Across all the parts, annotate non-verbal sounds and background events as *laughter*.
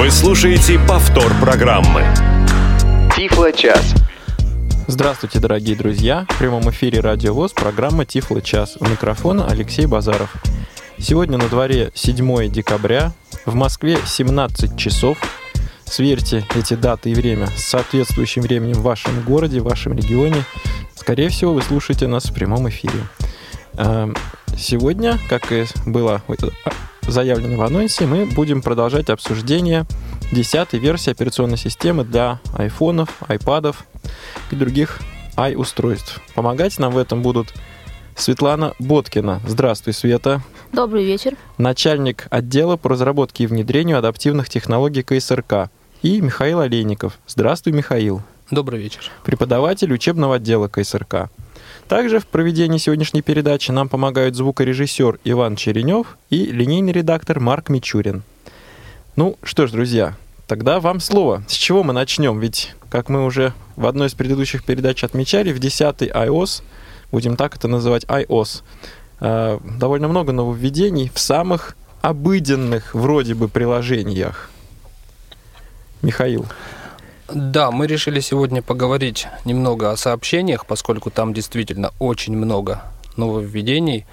Вы слушаете повтор программы. Тифло час. Здравствуйте, дорогие друзья! В прямом эфире Радио ВОЗ, программа Тифло час. У микрофона Алексей Базаров. Сегодня на дворе 7 декабря, в Москве 17 часов. Сверьте эти даты и время с соответствующим временем в вашем городе, в вашем регионе. Скорее всего, вы слушаете нас в прямом эфире. Сегодня, как и было заявлено в анонсе, мы будем продолжать обсуждение 10 версии операционной системы для айфонов, айпадов и других i-устройств. Помогать нам в этом будут Светлана Боткина. Здравствуй, Света. Добрый вечер. Начальник отдела по разработке и внедрению адаптивных технологий КСРК. И Михаил Олейников. Здравствуй, Михаил. Добрый вечер. Преподаватель учебного отдела КСРК. Также в проведении сегодняшней передачи нам помогают звукорежиссер Иван Черенев и линейный редактор Марк Мичурин. Ну что ж, друзья, тогда вам слово. С чего мы начнем? Ведь, как мы уже в одной из предыдущих передач отмечали, в 10 iOS, будем так это называть, iOS, э, довольно много нововведений в самых обыденных вроде бы приложениях. Михаил. Да, мы решили сегодня поговорить немного о сообщениях, поскольку там действительно очень много нововведений,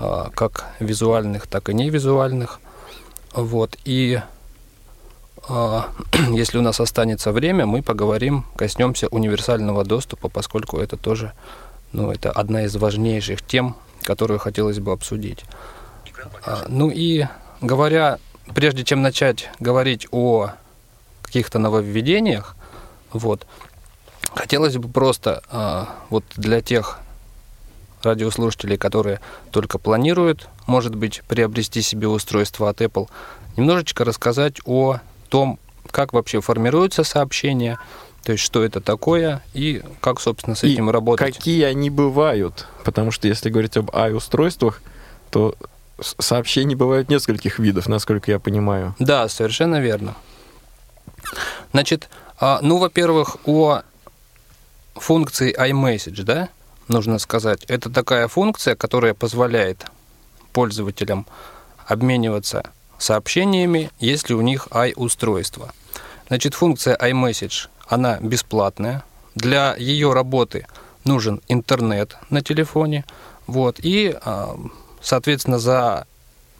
а, как визуальных, так и невизуальных. Вот. И а, *clears throat* если у нас останется время, мы поговорим, коснемся универсального доступа, поскольку это тоже ну, это одна из важнейших тем, которую хотелось бы обсудить. А, ну и говоря, прежде чем начать говорить о каких-то нововведениях. Вот. Хотелось бы просто э, вот для тех радиослушателей, которые только планируют, может быть, приобрести себе устройство от Apple, немножечко рассказать о том, как вообще формируются сообщения, то есть что это такое и как, собственно, с этим и работать. какие они бывают, потому что если говорить об i-устройствах, то сообщений бывают нескольких видов, насколько я понимаю. Да, совершенно верно. Значит, а, ну, во-первых, о функции iMessage, да, нужно сказать. Это такая функция, которая позволяет пользователям обмениваться сообщениями, если у них i-устройство. Значит, функция iMessage, она бесплатная. Для ее работы нужен интернет на телефоне. Вот, и, а, соответственно, за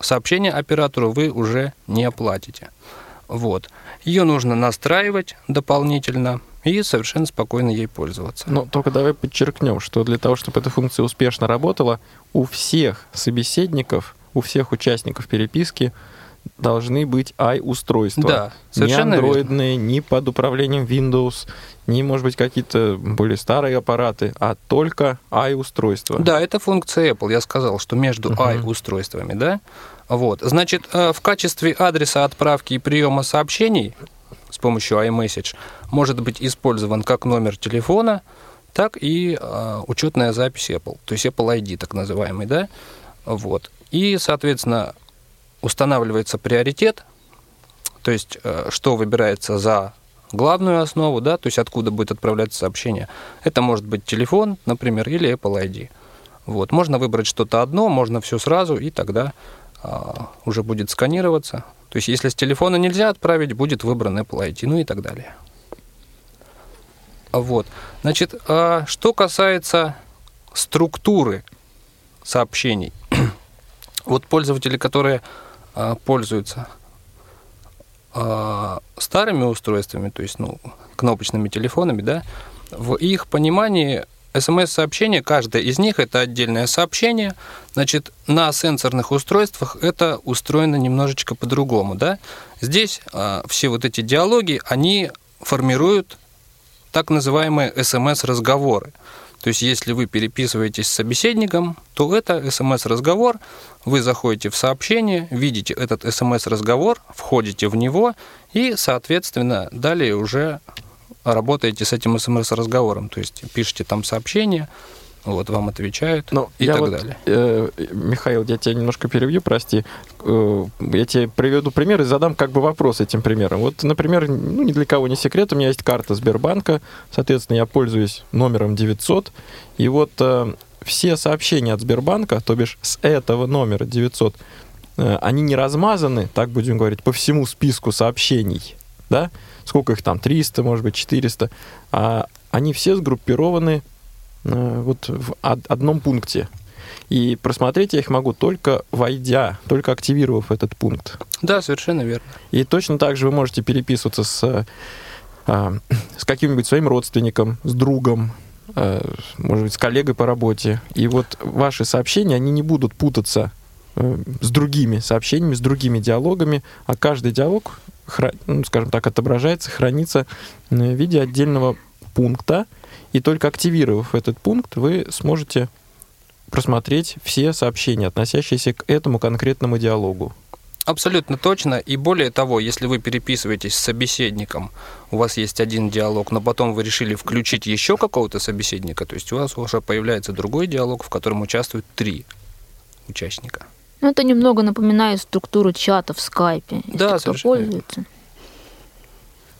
сообщение оператору вы уже не оплатите. Вот. Ее нужно настраивать дополнительно и совершенно спокойно ей пользоваться. Но только давай подчеркнем, что для того, чтобы эта функция успешно работала, у всех собеседников, у всех участников переписки должны быть i-устройства. Да, совершенно Не андроидные, верно. ни под управлением Windows, ни, может быть, какие-то более старые аппараты, а только i-устройства. Да, это функция Apple. Я сказал, что между uh-huh. i-устройствами, да, вот. Значит, э, в качестве адреса отправки и приема сообщений с помощью iMessage может быть использован как номер телефона, так и э, учетная запись Apple, то есть Apple ID так называемый, да, вот. И, соответственно, устанавливается приоритет, то есть э, что выбирается за главную основу, да, то есть откуда будет отправляться сообщение. Это может быть телефон, например, или Apple ID. Вот. Можно выбрать что-то одно, можно все сразу, и тогда уже будет сканироваться. То есть, если с телефона нельзя отправить, будет выбран Apple ID, ну и так далее. Вот. Значит, а что касается структуры сообщений. *clears throat* вот пользователи, которые а, пользуются старыми устройствами, то есть ну, кнопочными телефонами, да, в их понимании СМС-сообщение, каждое из них это отдельное сообщение. Значит, на сенсорных устройствах это устроено немножечко по-другому. Да? Здесь а, все вот эти диалоги, они формируют так называемые СМС-разговоры. То есть, если вы переписываетесь с собеседником, то это СМС-разговор, вы заходите в сообщение, видите этот СМС-разговор, входите в него и, соответственно, далее уже работаете с этим смс-разговором, то есть пишете там сообщение, вот вам отвечают Но и так вот, далее. Э, Михаил, я тебя немножко перебью, прости. Э, я тебе приведу пример и задам как бы вопрос этим примером. Вот, например, ну, ни для кого не секрет, у меня есть карта Сбербанка, соответственно, я пользуюсь номером 900, и вот э, все сообщения от Сбербанка, то бишь с этого номера 900, э, они не размазаны, так будем говорить, по всему списку сообщений, да, сколько их там, 300, может быть, 400, а они все сгруппированы э, вот в од- одном пункте. И просмотреть я их могу только войдя, только активировав этот пункт. Да, совершенно верно. И точно так же вы можете переписываться с, а, с каким-нибудь своим родственником, с другом, э, может быть, с коллегой по работе. И вот ваши сообщения, они не будут путаться э, с другими сообщениями, с другими диалогами, а каждый диалог, ну, скажем так, отображается, хранится в виде отдельного пункта, и только активировав этот пункт, вы сможете просмотреть все сообщения, относящиеся к этому конкретному диалогу. Абсолютно точно. И более того, если вы переписываетесь с собеседником, у вас есть один диалог, но потом вы решили включить еще какого-то собеседника, то есть у вас уже появляется другой диалог, в котором участвуют три участника. Ну, это немного напоминает структуру чата в скайпе. если Да, кто пользуется.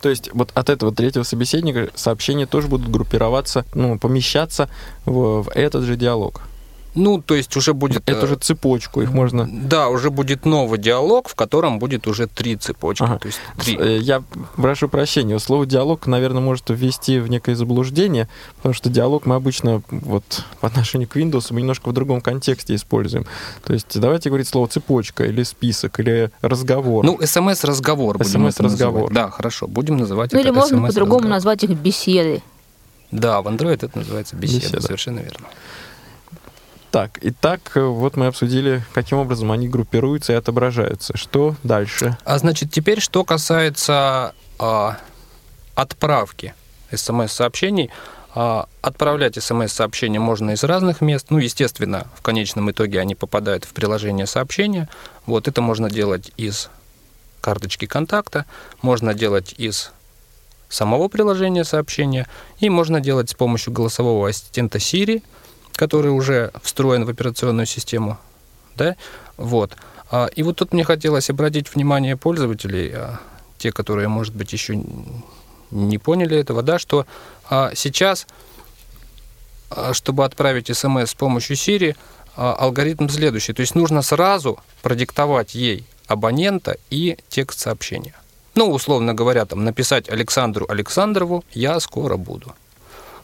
То есть вот от этого третьего собеседника сообщения тоже будут группироваться, ну, помещаться в, в этот же диалог. Ну, то есть уже будет... Эту э, же цепочку, их можно... Да, уже будет новый диалог, в котором будет уже три цепочки. Ага. То есть три. Э, Я прошу прощения, слово диалог, наверное, может ввести в некое заблуждение, потому что диалог мы обычно вот по отношению к Windows мы немножко в другом контексте используем. То есть давайте говорить слово цепочка или список или разговор. Ну, смс-разговор это называть. Да, хорошо, будем называть Ну, это или можно по-другому назвать их беседы. Да, в Android это называется беседа, Беседа. совершенно верно. Так, итак, э, вот мы обсудили, каким образом они группируются и отображаются. Что дальше? А значит, теперь, что касается а, отправки смс-сообщений. А, отправлять смс-сообщения можно из разных мест. Ну, естественно, в конечном итоге они попадают в приложение сообщения. Вот это можно делать из карточки контакта, можно делать из самого приложения сообщения, и можно делать с помощью голосового ассистента Siri, который уже встроен в операционную систему. Да? Вот. А, И вот тут мне хотелось обратить внимание пользователей, а, те, которые, может быть, еще не поняли этого, да, что а, сейчас, чтобы отправить смс с помощью Siri, алгоритм следующий. То есть нужно сразу продиктовать ей абонента и текст сообщения. Ну, условно говоря, там написать Александру Александрову «Я скоро буду».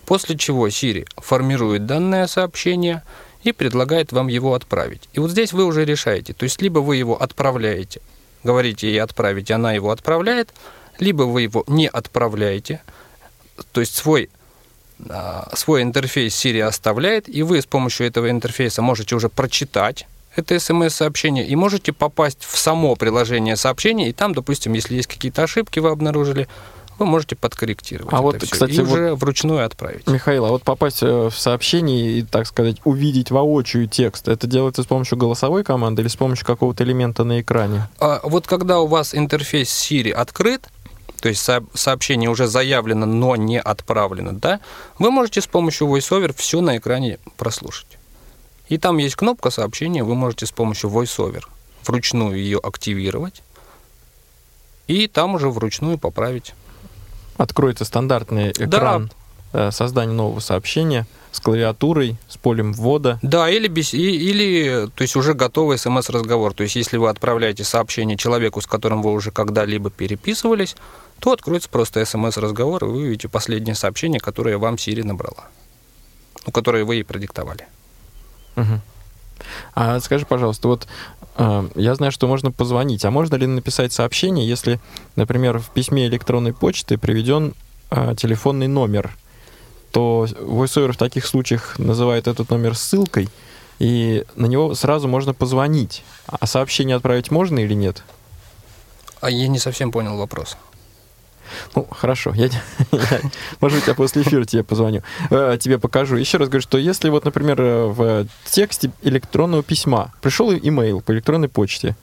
После чего Siri формирует данное сообщение и предлагает вам его отправить. И вот здесь вы уже решаете. То есть либо вы его отправляете, говорите ей отправить, она его отправляет, либо вы его не отправляете, то есть свой, а, свой интерфейс Siri оставляет, и вы с помощью этого интерфейса можете уже прочитать это смс-сообщение и можете попасть в само приложение сообщения, и там, допустим, если есть какие-то ошибки вы обнаружили, вы можете подкорректировать А вот, всё кстати, и уже вручную отправить. Михаил, а вот попасть э, в сообщение и, так сказать, увидеть воочию текст, это делается с помощью голосовой команды или с помощью какого-то элемента на экране? А вот когда у вас интерфейс Siri открыт, то есть со- сообщение уже заявлено, но не отправлено, да, вы можете с помощью VoiceOver все на экране прослушать. И там есть кнопка сообщения, вы можете с помощью VoiceOver вручную ее активировать, и там уже вручную поправить. Откроется стандартный экран э, создания нового сообщения с клавиатурой, с полем ввода. Да, или, бес- и- или то есть уже готовый смс-разговор. То есть если вы отправляете сообщение человеку, с которым вы уже когда-либо переписывались, то откроется просто смс-разговор, и вы увидите последнее сообщение, которое вам Siri набрала. Ну, которое вы ей продиктовали. Мгм. А скажи, пожалуйста, вот э, я знаю, что можно позвонить, а можно ли написать сообщение, если, например, в письме электронной почты приведен э, телефонный номер, то VoiceOver в таких случаях называет этот номер ссылкой, и на него сразу можно позвонить. А сообщение отправить можно или нет? А я не совсем понял вопрос. Ну, хорошо. Я, *laughs* может быть, я после эфира тебе позвоню. Э, тебе покажу. Еще раз говорю, что если вот, например, э, в тексте электронного письма пришел имейл по электронной почте,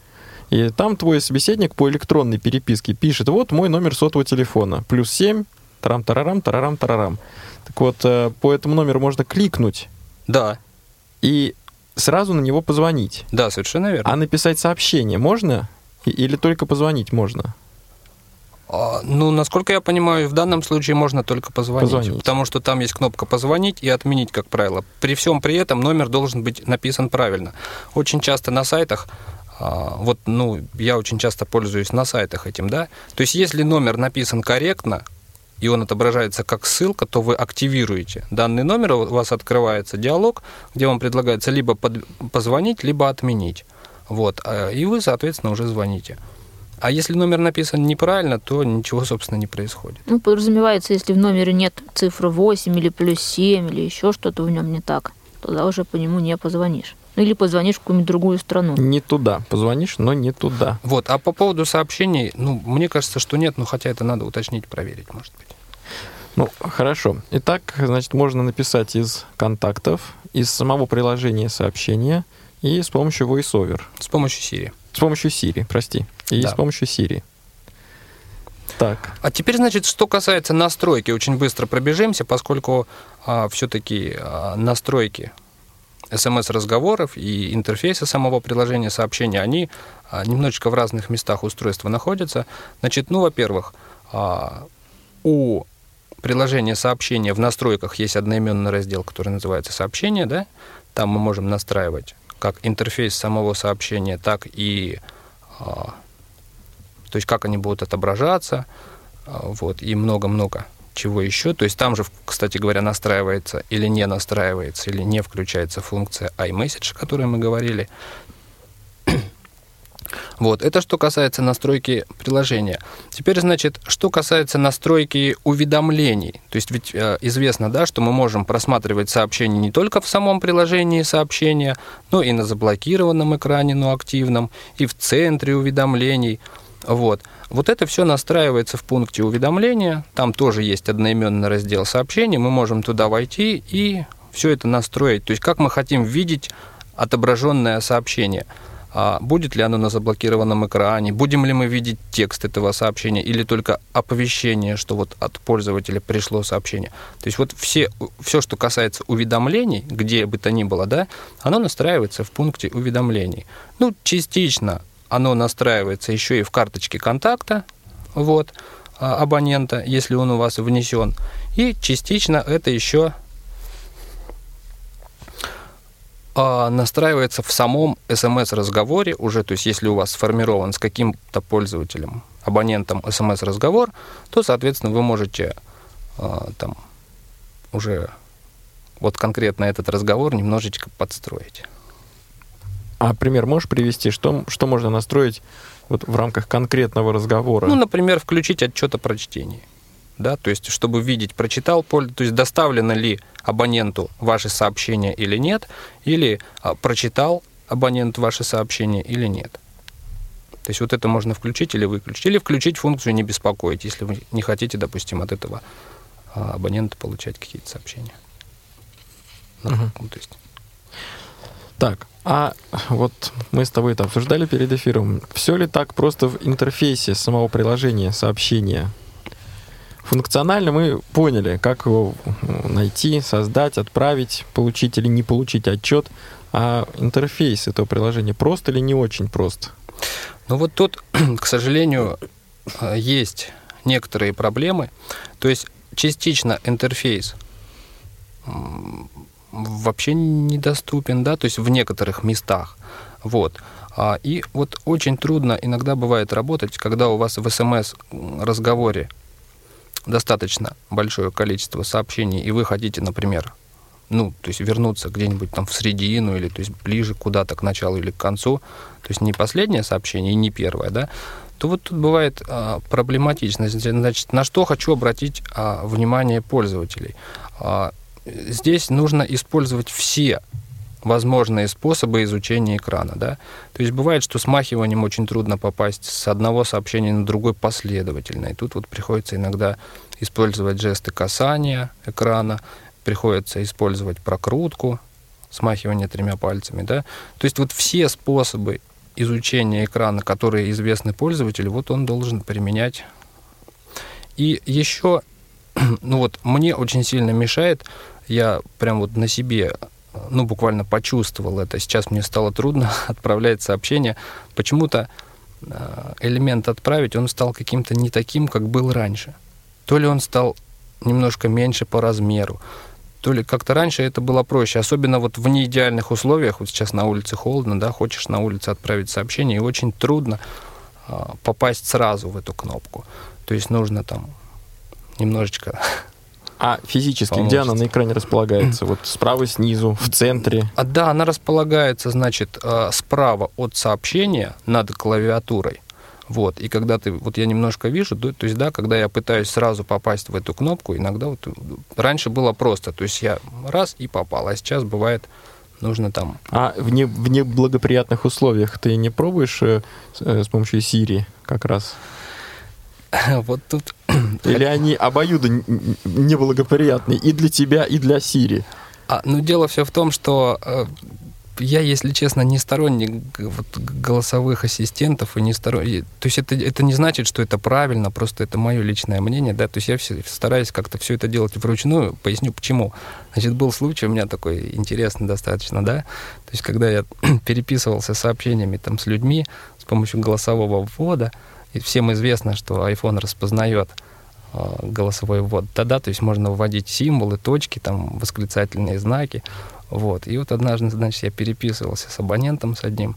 и там твой собеседник по электронной переписке пишет, вот мой номер сотового телефона, плюс 7, тарам-тарарам, тарарам-тарарам. Так вот, э, по этому номеру можно кликнуть Да, и сразу на него позвонить. да, совершенно верно. А написать сообщение можно? Или только позвонить можно? А, ну, насколько я понимаю, в данном случае можно только позвонить, Позвонить. потому что там есть кнопка «позвонить» и «отменить», как правило. При всем при этом номер должен быть написан правильно. Очень часто на сайтах а, вот, ну, я очень часто пользуюсь на сайтах этим, да. То есть, если номер написан корректно, и он отображается как ссылка, то вы активируете данный номер, у вас открывается диалог, где вам предлагается либо под, позвонить, либо отменить. Вот, а, и вы, соответственно, уже звоните. А если номер написан неправильно, то ничего, собственно, не происходит. Ну, подразумевается, если в номере нет цифры 8 или плюс 7 или еще что-то в нем не так, тогда уже по нему не позвонишь. Ну, или позвонишь в какую-нибудь другую страну. Не туда. Позвонишь, но не туда. Вот, а по поводу сообщений, ну, мне кажется, что нет, но хотя это надо уточнить, проверить, может быть. Ну, хорошо. Итак, значит, можно написать из контактов, из самого приложения сообщения и с помощью VoiceOver. С помощью Siri. С помощью Siri, прости. И Да. с помощью Siri. Так, А теперь, значит, что касается настройки, очень быстро пробежимся, поскольку все-таки настройки смс-разговоров и интерфейса самого приложения сообщения, они а, немножечко в разных местах устройства находятся. Значит, ну, во-первых, а, у приложения сообщения в настройках есть одноименный раздел, который называется «Сообщение», да? Там мы можем настраивать как интерфейс самого сообщения, так и а, то есть как они будут отображаться, а, вот, и много-много чего еще. То есть там же, кстати говоря, настраивается или не настраивается, или не включается функция iMessage, о которой мы говорили. *clears throat* Вот, это что касается настройки приложения. Теперь, значит, что касается настройки уведомлений. То есть ведь э, известно, да, что мы можем просматривать сообщения не только в самом приложении сообщения, но и на заблокированном экране, но активном, и в центре уведомлений. Вот. Вот это все настраивается в пункте уведомления. Там тоже есть одноименный раздел сообщений. Мы можем туда войти и все это настроить. То есть как мы хотим видеть отображенное сообщение. А будет ли оно на заблокированном экране? Будем ли мы видеть текст этого сообщения? Или только оповещение, что вот от пользователя пришло сообщение? То есть вот все, все, что касается уведомлений, где бы то ни было, да, оно настраивается в пункте уведомлений. Ну, частично оно настраивается еще и в карточке контакта вот, а, абонента, если он у вас внесен. И частично это еще а, настраивается в самом смс-разговоре уже, то есть если у вас сформирован с каким-то пользователем, абонентом смс-разговор, то, соответственно, вы можете а, там уже вот конкретно этот разговор немножечко подстроить. А пример можешь привести, что, что можно настроить вот в рамках конкретного разговора? Ну, например, включить отчет о прочтении. Да, то есть, чтобы видеть, прочитал, польз- то есть доставлено ли абоненту ваше сообщение или нет, или а, прочитал абонент ваше сообщение или нет. То есть вот это можно включить или выключить. Или включить функцию «не беспокоить», если вы не хотите, допустим, от этого а, абонента получать какие-то сообщения. Ну, то есть Так, а вот мы с тобой это обсуждали перед эфиром. Все ли так просто в интерфейсе самого приложения сообщения? Функционально мы поняли, как его э, найти, создать, отправить, получить или не получить отчет. А интерфейс этого приложения просто или не очень просто? Ну вот тут, *clears throat* к сожалению, э, есть некоторые проблемы. То есть частично интерфейс вообще недоступен, да, то есть в некоторых местах. Вот. А, И вот очень трудно иногда бывает работать, когда у вас в смс-разговоре достаточно большое количество сообщений, и вы хотите, например, ну, то есть вернуться где-нибудь там в середину или то есть ближе куда-то к началу или к концу, то есть не последнее сообщение и не первое, да, то вот тут бывает а, проблематично. Значит, на что хочу обратить а, внимание пользователей. А, здесь нужно использовать все возможные способы изучения экрана. Да? То есть бывает, что смахиванием очень трудно попасть с одного сообщения на другой последовательно. И тут вот приходится иногда использовать жесты касания экрана, приходится использовать прокрутку, смахивание тремя пальцами. Да? То есть вот все способы изучения экрана, которые известны пользователю, вот он должен применять. И еще, *clears throat* ну вот, мне очень сильно мешает, я прям вот на себе ну, буквально почувствовал это. Сейчас мне стало трудно *laughs* отправлять сообщение. Почему-то э, элемент отправить, он стал каким-то не таким, как был раньше. То ли он стал немножко меньше по размеру, то ли как-то раньше это было проще, особенно вот в неидеальных условиях, вот сейчас на улице холодно, да, хочешь на улице отправить сообщение, и очень трудно а, попасть сразу в эту кнопку. То есть нужно там немножечко А физически где она на экране располагается? Вот справа, снизу, в центре? А, да, она располагается, значит, э, справа от сообщения над клавиатурой. Вот, и когда ты, вот я немножко вижу, то, то есть, да, когда я пытаюсь сразу попасть в эту кнопку, иногда вот раньше было просто, то есть я раз и попал, а сейчас бывает нужно там... А в, не, в неблагоприятных условиях ты не пробуешь э, с, э, с помощью Siri как раз? *laughs* Вот тут... *clears throat* Или они обоюдо неблагоприятные и для тебя, и для Сири? А, ну, дело все в том, что э, я, если честно, не сторонник вот, голосовых ассистентов и не сторонник... То есть это, это не значит, что это правильно, просто это мое личное мнение, да, то есть я все, стараюсь как-то все это делать вручную, поясню почему. Значит, был случай у меня такой интересный достаточно, да, то есть когда я *clears throat* переписывался сообщениями там с людьми с помощью голосового ввода, и всем известно, что iPhone распознает э, голосовой ввод. Тогда, то есть можно вводить символы, точки, там, восклицательные знаки. Вот. И вот однажды, значит, я переписывался с абонентом с одним,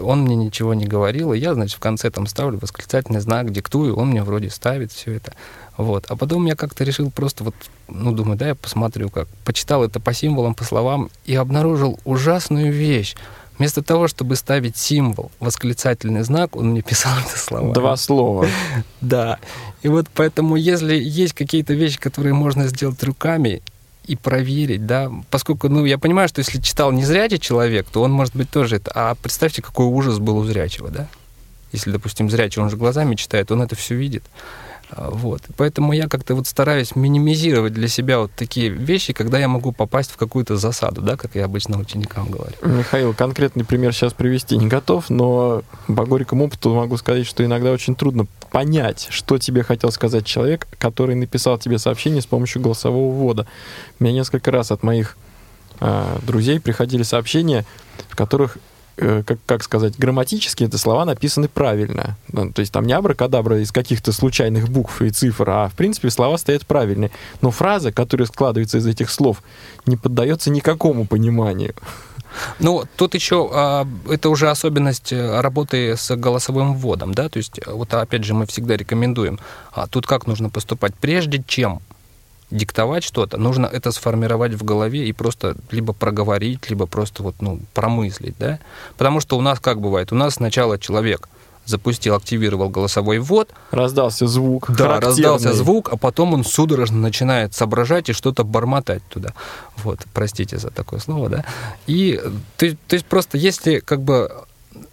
он мне ничего не говорил, и я, значит, в конце там ставлю восклицательный знак, диктую, он мне вроде ставит все это. Вот. А потом я как-то решил просто вот, ну, думаю, да, я посмотрю, как. Почитал это по символам, по словам, и обнаружил ужасную вещь. Вместо того, чтобы ставить символ, восклицательный знак, он мне *laughs* писал это слова. Два слова. *laughs* Да. И вот поэтому, если есть какие-то вещи, которые можно сделать руками и проверить, да, поскольку, ну, я понимаю, что если читал незрячий человек, то он, может быть, тоже это... А представьте, какой ужас был у зрячего, да? Если, допустим, зрячий, он же глазами читает, он это все видит. А, вот. Поэтому я как-то вот стараюсь минимизировать для себя вот такие вещи, когда я могу попасть в какую-то засаду, да, как я обычно ученикам говорю. Михаил, конкретный пример сейчас привести не готов, но по горькому опыту могу сказать, что иногда очень трудно понять, что тебе хотел сказать человек, который написал тебе сообщение с помощью голосового ввода. Меня несколько раз от моих э, друзей приходили сообщения, в которых как, как сказать, грамматически эти слова написаны правильно. Ну, то есть там не абракадабра из каких-то случайных букв и цифр, а в принципе слова стоят правильные. Но фраза, которая складывается из этих слов, не поддается никакому пониманию. Ну, тут еще а, это уже особенность э, работы с голосовым вводом, да, то есть вот опять же мы всегда рекомендуем, а тут как нужно поступать, прежде чем диктовать что-то, нужно это сформировать в голове и просто либо проговорить, либо просто вот, ну, промыслить, да? Потому что у нас как бывает? У нас сначала человек запустил, активировал голосовой ввод. Раздался звук. Да, раздался звук, а потом он судорожно начинает соображать и что-то бормотать туда. Вот, простите за такое слово, да. И то, то есть просто если как бы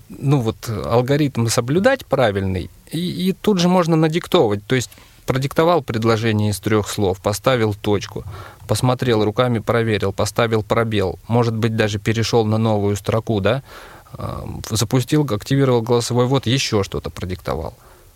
ну вот алгоритм соблюдать правильный, и, и тут же можно надиктовывать. То есть продиктовал предложение из трех слов, поставил точку, посмотрел руками, проверил, поставил пробел, может быть, даже перешел на новую строку, да, а, запустил, активировал голосовой ввод, еще что-то продиктовал.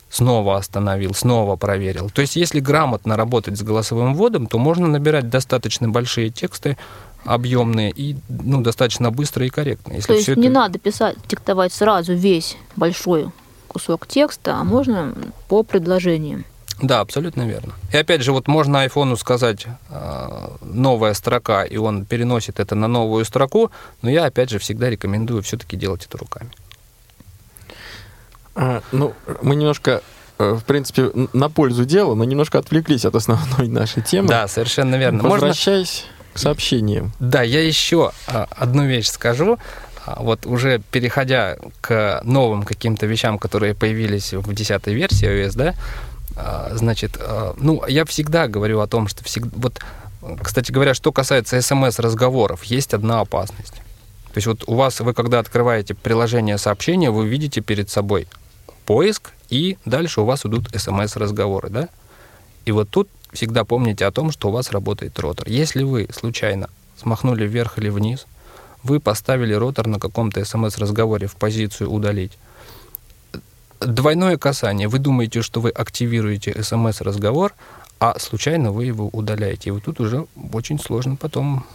Снова остановил, снова проверил. То есть, если грамотно работать с голосовым вводом, то можно набирать достаточно большие тексты, объемные и ну, достаточно быстро и корректно. Если то есть не надо писать, диктовать сразу весь большой кусок текста, а можно по предложениям. Да, абсолютно верно. И опять же, вот можно айфону сказать э, новая строка, и он переносит это на новую строку, но я опять же всегда рекомендую все-таки делать это руками. А, ну, мы немножко э, в принципе, на пользу дела, но немножко отвлеклись от основной нашей темы. Да, совершенно верно. Возвращаясь Можно... к сообщениям. Да, я еще а, одну вещь скажу. А, вот уже переходя к новым каким-то вещам, которые появились в 10 версии iOS, да, значит, а, ну, я всегда говорю о том, что всегда... Вот, кстати говоря, что касается смс-разговоров, есть одна опасность. То есть вот у вас, вы когда открываете приложение сообщения, вы видите перед собой поиск, и дальше у вас идут смс-разговоры, да? И вот тут всегда помните о том, что у вас работает ротор. Если вы случайно смахнули вверх или вниз, вы поставили ротор на каком-то смс-разговоре в позицию «удалить», двойное касание. Вы думаете, что вы активируете смс-разговор, а случайно вы его удаляете. И вот тут уже очень сложно потом...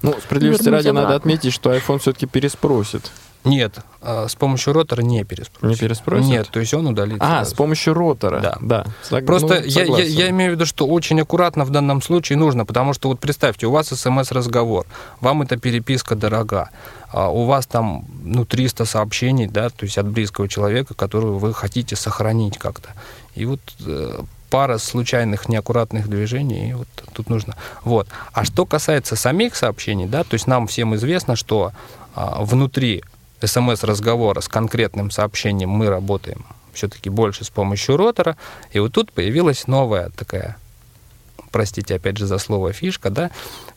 Ну, справедливости ради, надо отметить, что iPhone все-таки переспросит Нет, а, с помощью ротора не переспросит. Не переспросит? Нет, то есть он удалится. А, сразу. с помощью ротора. Да. да. Сог- Просто ну, я, я, я имею в виду, что очень аккуратно в данном случае нужно, потому что вот представьте, у вас смс-разговор, вам эта переписка дорога, а у вас там ну, 300 сообщений, да, то есть от близкого человека, которую вы хотите сохранить как-то. И вот э, пара случайных неаккуратных движений, и вот тут нужно. Вот. А что касается самих сообщений, да, то есть нам всем известно, что а, внутри смс-разговора с конкретным сообщением мы работаем все-таки больше с помощью ротора. И вот тут появилась новая такая, простите опять же за слово фишка, да,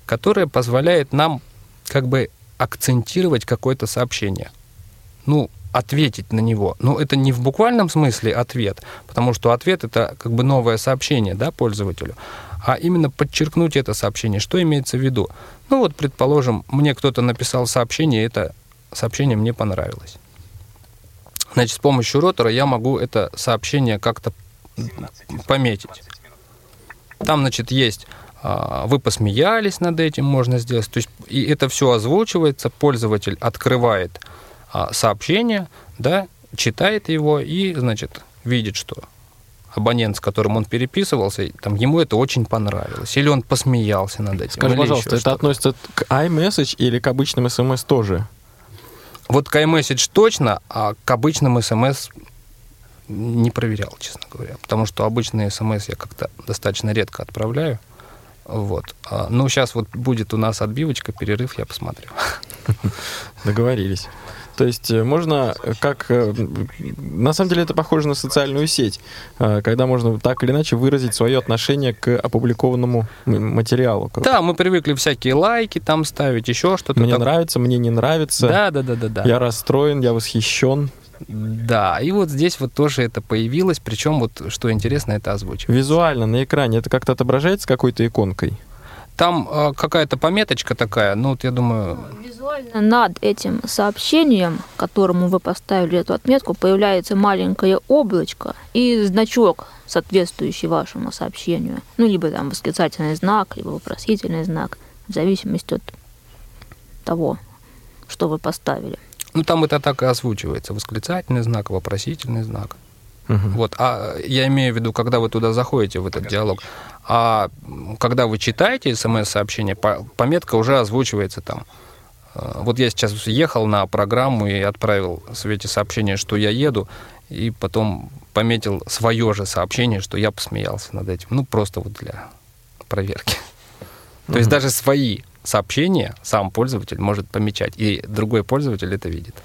которая позволяет нам как бы акцентировать какое-то сообщение. Ну, ответить на него. Но это не в буквальном смысле ответ, потому что ответ это как бы новое сообщение да, пользователю, а именно подчеркнуть это сообщение. Что имеется в виду? Ну вот, предположим, мне кто-то написал сообщение, и это сообщение мне понравилось. Значит, с помощью ротора я могу это сообщение как-то пометить. Там, значит, есть вы посмеялись над этим, можно сделать. То есть и это все озвучивается, пользователь открывает а, сообщение, да, читает его и, значит, видит, что абонент, с которым он переписывался, там, ему это очень понравилось. Или он посмеялся над этим. Скажи, пожалуйста, это что-то. относится к iMessage или к обычным смс тоже? Вот к iMessage точно, а к обычным смс не проверял, честно говоря. Потому что обычные смс я как-то достаточно редко отправляю. Вот. А, Ну, сейчас вот будет у нас отбивочка, перерыв, я посмотрю. *laughs* Договорились. То есть э, можно э, как... э, На самом деле это похоже на социальную сеть, когда можно так или иначе выразить свое отношение к опубликованному материалу. Да, мы привыкли всякие лайки там ставить, еще что-то. Мне так- нравится, мне не нравится. Да, да, да, да, да. Я расстроен, я восхищен. Да, и вот здесь вот тоже это появилось, причем вот, что интересно, это озвучивать. Визуально на экране это как-то отображается какой-то иконкой? Там э, какая-то пометочка такая, ну вот я думаю, Визуально над этим сообщением, которому вы поставили эту отметку, появляется маленькое облачко и значок, соответствующий вашему сообщению. Ну, либо там восклицательный знак, либо вопросительный знак, в зависимости от того, что вы поставили. Ну там это так и озвучивается, восклицательный знак, вопросительный знак. Мгм. Вот, а я имею в виду, когда вы туда заходите, в этот диалог, а когда вы читаете смс-сообщение, по- пометка уже озвучивается там. Э, Вот я сейчас ехал на программу и отправил Свете сообщение, что я еду, и потом пометил свое же сообщение, что я посмеялся над этим. Ну, просто вот для проверки. То есть даже свои сообщения сам пользователь может помечать, и другой пользователь это видит.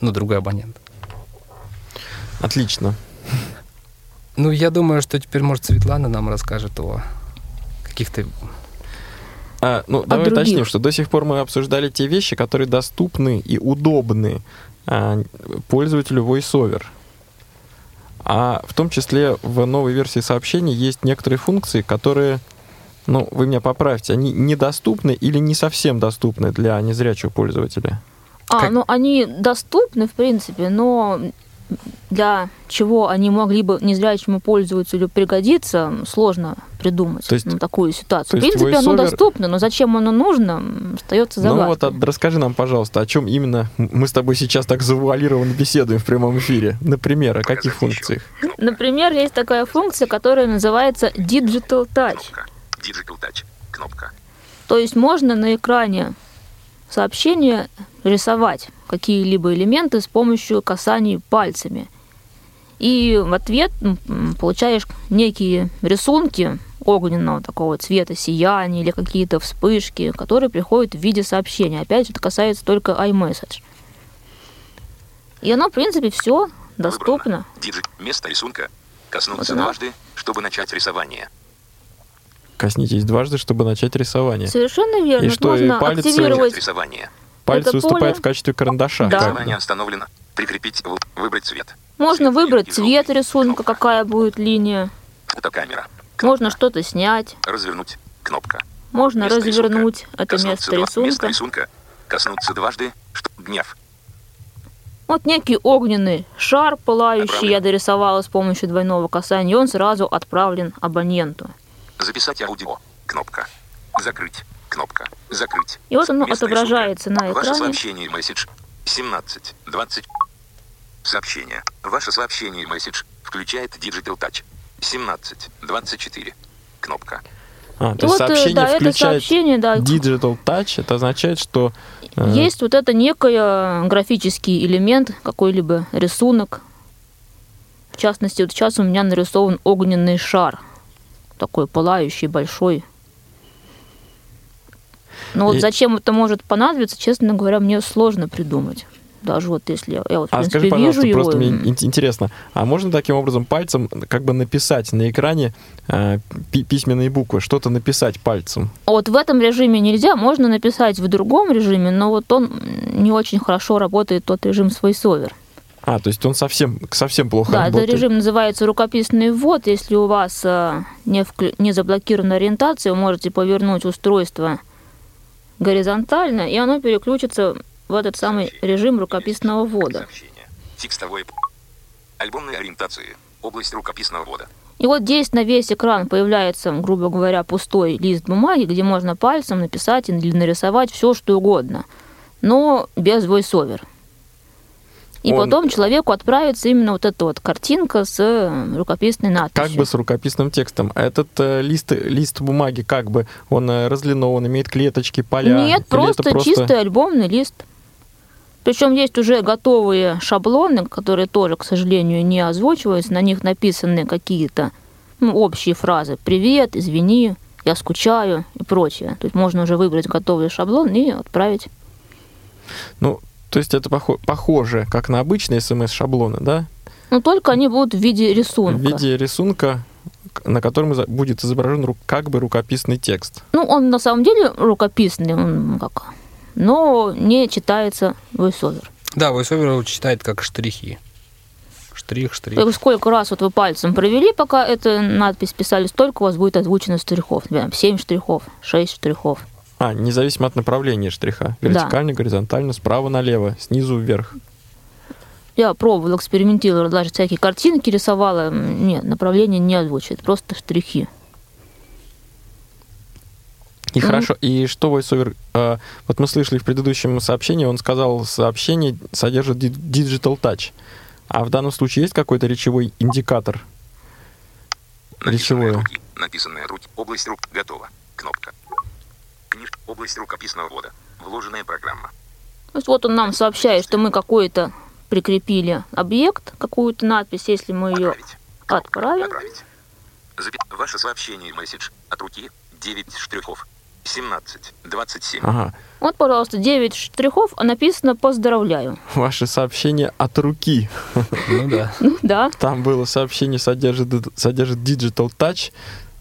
Ну, другой абонент. Отлично. Ну, я думаю, что теперь, может, Светлана нам расскажет о каких-то... А, ну, давай других. уточним, что до сих пор мы обсуждали те вещи, которые доступны и удобны а, пользователю VoiceOver. А в том числе в новой версии сообщений есть некоторые функции, которые, ну, вы меня поправьте, они недоступны или не совсем доступны для незрячего пользователя. А, Как- ну они доступны, в принципе, но для чего они могли бы незрячему пользователю пригодиться, сложно придумать То есть- ну, такую ситуацию. то В принципе, оно доступно, но зачем оно нужно, остается Ну загадкой. вот, а, расскажи нам, пожалуйста, о чем именно мы с тобой сейчас так завуалированно беседуем в прямом эфире. Например, о каких функциях? Например, есть такая функция, которая называется Digital Touch. Digital Touch. Кнопка. То есть можно на экране сообщения рисовать какие-либо элементы с помощью касаний пальцами. И в ответ получаешь некие рисунки огненного такого цвета, сияния или какие-то вспышки, которые приходят в виде сообщения. Опять же, это касается только iMessage. И оно, в принципе, все доступно. Digit. Место рисунка. Коснуться Вот дважды, чтобы начать рисование. Коснитесь дважды, чтобы начать рисование. Совершенно верно. И что, и можно палец- активировать рисование. Палец это выступает поле- в качестве карандаша. Да. Рисование бы. остановлено. Прикрепить. Выбрать цвет. Можно Цвет выбрать и цвет желтый. рисунка, Кнопка. какая будет линия. Фотокамера. Можно Кнопка. что-то снять. Развернуть. Кнопка. Можно Место развернуть рисунка. это Коснуться место два- Место рисунка. рисунка. Коснуться дважды. Что? Гнев. Вот некий огненный шар пылающий Отправлен. я дорисовала с помощью двойного касания, и он сразу отправлен абоненту. Записать аудио. Кнопка. Закрыть. Кнопка. Закрыть. И вот оно Место отображается рисунка. на Ваше экране. сообщение месседж. 17. 20. Сообщение. Ваше сообщение месседж включает Digital Touch. 17. 24. Кнопка. А, И то есть вот, э, сообщение да, это включает сообщение, да, Digital Touch. Это означает, что... э, есть вот это некий графический элемент, какой-либо рисунок. В частности, вот сейчас у меня нарисован огненный шар, такой пылающий, большой. Но вот И- зачем это может понадобиться, честно говоря, мне сложно придумать. Даже вот если я, вот, в А принципе, скажи, пожалуйста, вижу его. просто мне ин- интересно, а можно таким образом пальцем как бы написать на экране э, пи- письменные буквы, что-то написать пальцем? Вот в этом режиме нельзя, можно написать в другом режиме, но вот он не очень хорошо работает, тот режим с VoiceOver. А, то есть он совсем, совсем плохо Да, работает. этот режим называется рукописный ввод. Если у вас э, не, вклю- не заблокирована ориентация, вы можете повернуть устройство горизонтально, и оно переключится в этот самый режим рукописного ввода. Сообщение. Текстовой. Альбомной ориентации. Область рукописного ввода. И вот здесь на весь экран появляется, грубо говоря, пустой лист бумаги, где можно пальцем написать или нарисовать все, что угодно, но без voiceover. И Он- потом человеку отправится именно вот эта вот картинка с э, рукописной надписью. Как бы с рукописным текстом. А Этот э, лист, лист бумаги, как бы, он э, разлинован, имеет клеточки, поля? Нет, это просто, чистый альбомный лист. Причем есть уже готовые шаблоны, которые тоже, к сожалению, не озвучиваются. На них написаны какие-то ну, общие фразы. «Привет», «Извини», «Я скучаю» и прочее. То есть можно уже выбрать готовый шаблон и отправить. Ну, то есть это похо- похоже, как на обычные смс-шаблоны, да? Но только они будут в виде рисунка. В виде рисунка, на котором будет изображен как бы рукописный текст. Ну, он на самом деле рукописный, он как... но не читается voiceover. Да, VoiceOver читает как штрихи. Штрих, штрих. Сколько раз вот вы пальцем провели, пока эту надпись писали, столько у вас будет озвучено штрихов. Например, 7 штрихов, 6 штрихов. А, независимо от направления штриха. Да. Вертикально, горизонтально, справа налево, снизу вверх. Я пробовала, экспериментировала, даже всякие картинки рисовала. Нет, направление не озвучивает, просто штрихи. И Мгм. хорошо, и что VoiceOver... э, вот мы слышали в предыдущем сообщении, он сказал, сообщение содержит Digital Touch. А в данном случае есть какой-то речевой индикатор? Руки. Написанная руки. Область рук. Готово. Кнопка. Книжка. Область рукописного ввода. Вложенная программа. То есть вот он нам сообщает, что мы какой-то прикрепили объект, какую-то надпись, если мы ее Отправить. отправим. Отправить. Запи- Ваше сообщение месседж от руки 9 штрихов. 17. 27. Ага. Вот, пожалуйста, 9 штрихов, а написано «Поздравляю». Ваше сообщение от руки. Ну да. Ну да, Там было сообщение содержит, содержит Digital Touch.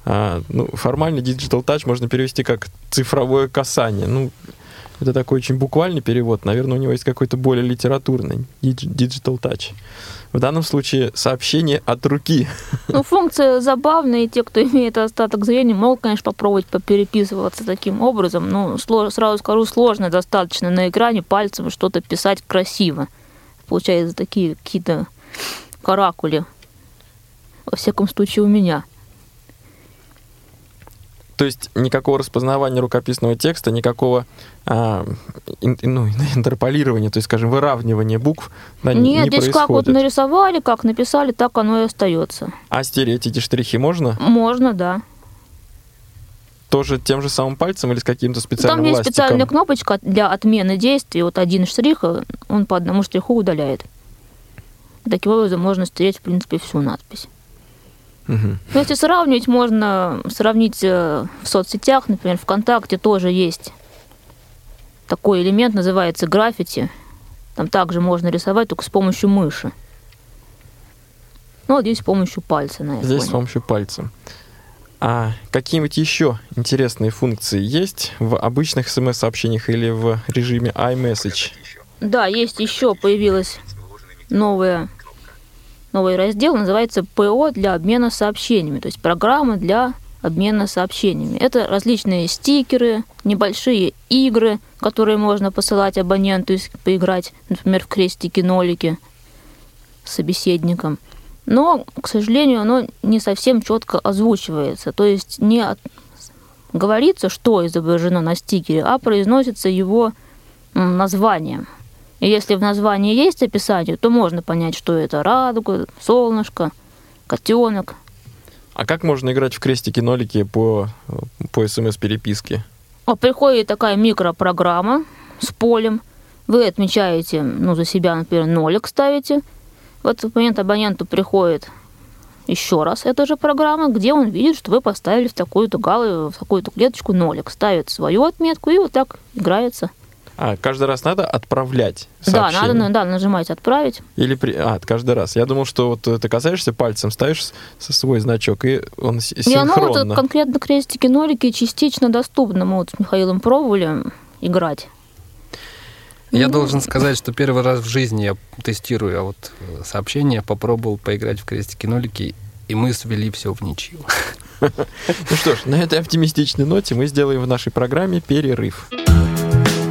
А, ну, формально Digital Touch можно перевести как цифровое касание. Ну, это такой очень буквальный перевод. Наверное, у него есть какой-то более литературный Digi- Digital Touch. В данном случае сообщение от руки. Ну, *laughs* функция забавная, и те, кто *laughs* имеет остаток зрения, могут, конечно, попробовать попереписываться таким образом. Ну, сло- сразу скажу, сложно достаточно на экране пальцем что-то писать красиво. Получается, такие какие-то каракули. Во всяком случае, у меня. То есть никакого распознавания рукописного текста, никакого а, ин- ну, *laughs* интерполирования, то есть, скажем, выравнивания букв да, не- Нет, не здесь как вот происходит. нарисовали, как написали, так оно и остается. А стереть эти штрихи можно? Можно, да. Тоже тем же самым пальцем или с каким-то специальным Там есть ластиком? специальная кнопочка для отмены действий. Вот один штрих, э, он по одному штриху удаляет. Таким образом можно стереть, в принципе, всю надпись. Но если сравнивать, можно сравнить э, в соцсетях, например, ВКонтакте тоже есть такой элемент, называется граффити. Там также можно рисовать только с помощью мыши. Ну, вот здесь с помощью пальца, на Здесь с iPhone. помощью пальца. А какие-нибудь еще интересные функции есть в обычных смс-сообщениях или в режиме iMessage? Да, есть еще появилась новая, новый раздел, называется ПО для обмена сообщениями, то есть программа для обмена сообщениями. Это различные стикеры, небольшие игры, которые можно посылать абоненту, поиграть, например, в крестики-нолики с собеседником. Но, к сожалению, оно не совсем четко озвучивается. То есть не от- говорится, что изображено на стикере, а произносится его название. И если в названии есть описание, то можно понять, что это радуга, солнышко, котенок. А как можно играть в крестики-нолики по, по смс-переписке? А приходит такая микропрограмма с полем. Вы отмечаете, ну, за себя, например, нолик ставите. В этот момент абоненту приходит еще раз эта же программа, где он видит, что вы поставили в такую-то галу, в такую-то клеточку нолик, ставит свою отметку и вот так играется. А, каждый раз надо отправлять Да, сообщение? надо, да, нажимать «Отправить». Или при... А, каждый раз. Я думал, что вот ты касаешься пальцем, ставишь со свой значок, и он с- И оно вот синхронно. конкретно крестики-нолики частично доступно. Мы вот с Михаилом пробовали играть. Я Ну, должен сказать, что первый раз в жизни я тестирую а вот э, сообщения, попробовал поиграть в крестики-нолики, и мы свели все в ничью. *laughs* Ну что ж, на этой оптимистичной ноте мы сделаем в нашей программе перерыв.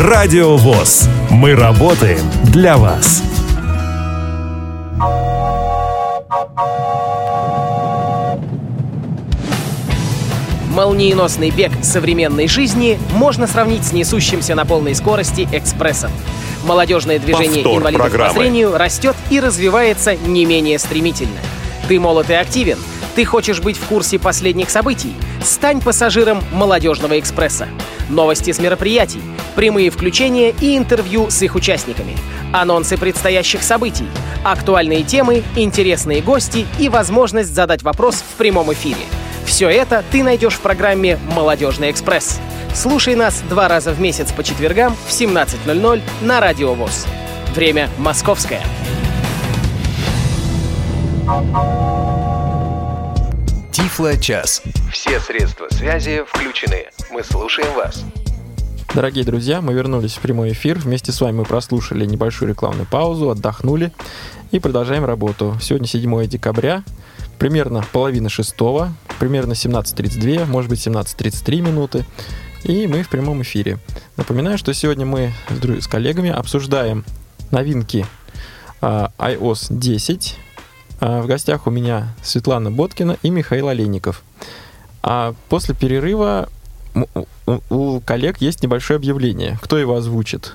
Радио ВОЗ. Мы работаем для вас. Молниеносный бег современной жизни можно сравнить с несущимся на полной скорости экспрессом. Молодежное движение Повтор инвалидов по программы. зрению растет и развивается не менее стремительно. Ты молод и активен, ты хочешь быть в курсе последних событий. Стань пассажиром молодежного экспресса. Новости с мероприятий, прямые включения и интервью с их участниками. Анонсы предстоящих событий, актуальные темы, интересные гости и возможность задать вопрос в прямом эфире. Все это ты найдешь в программе «Молодежный экспресс». Слушай нас два раза в месяц по четвергам в 17.00 на Радио ВОЗ. Время московское. Тифло-час. Все средства связи включены. Мы слушаем вас. Дорогие друзья, мы вернулись в прямой эфир. Вместе с вами мы прослушали небольшую рекламную паузу, отдохнули и продолжаем работу. Сегодня 7 декабря, примерно половина шестого, примерно 17.32, может быть 17.33 минуты. И мы в прямом эфире. Напоминаю, что сегодня мы с, коллегами обсуждаем новинки а, iOS 10. А, в гостях у меня Светлана Боткина и Михаил Олейников. А после перерыва у, коллег есть небольшое объявление. Кто его озвучит?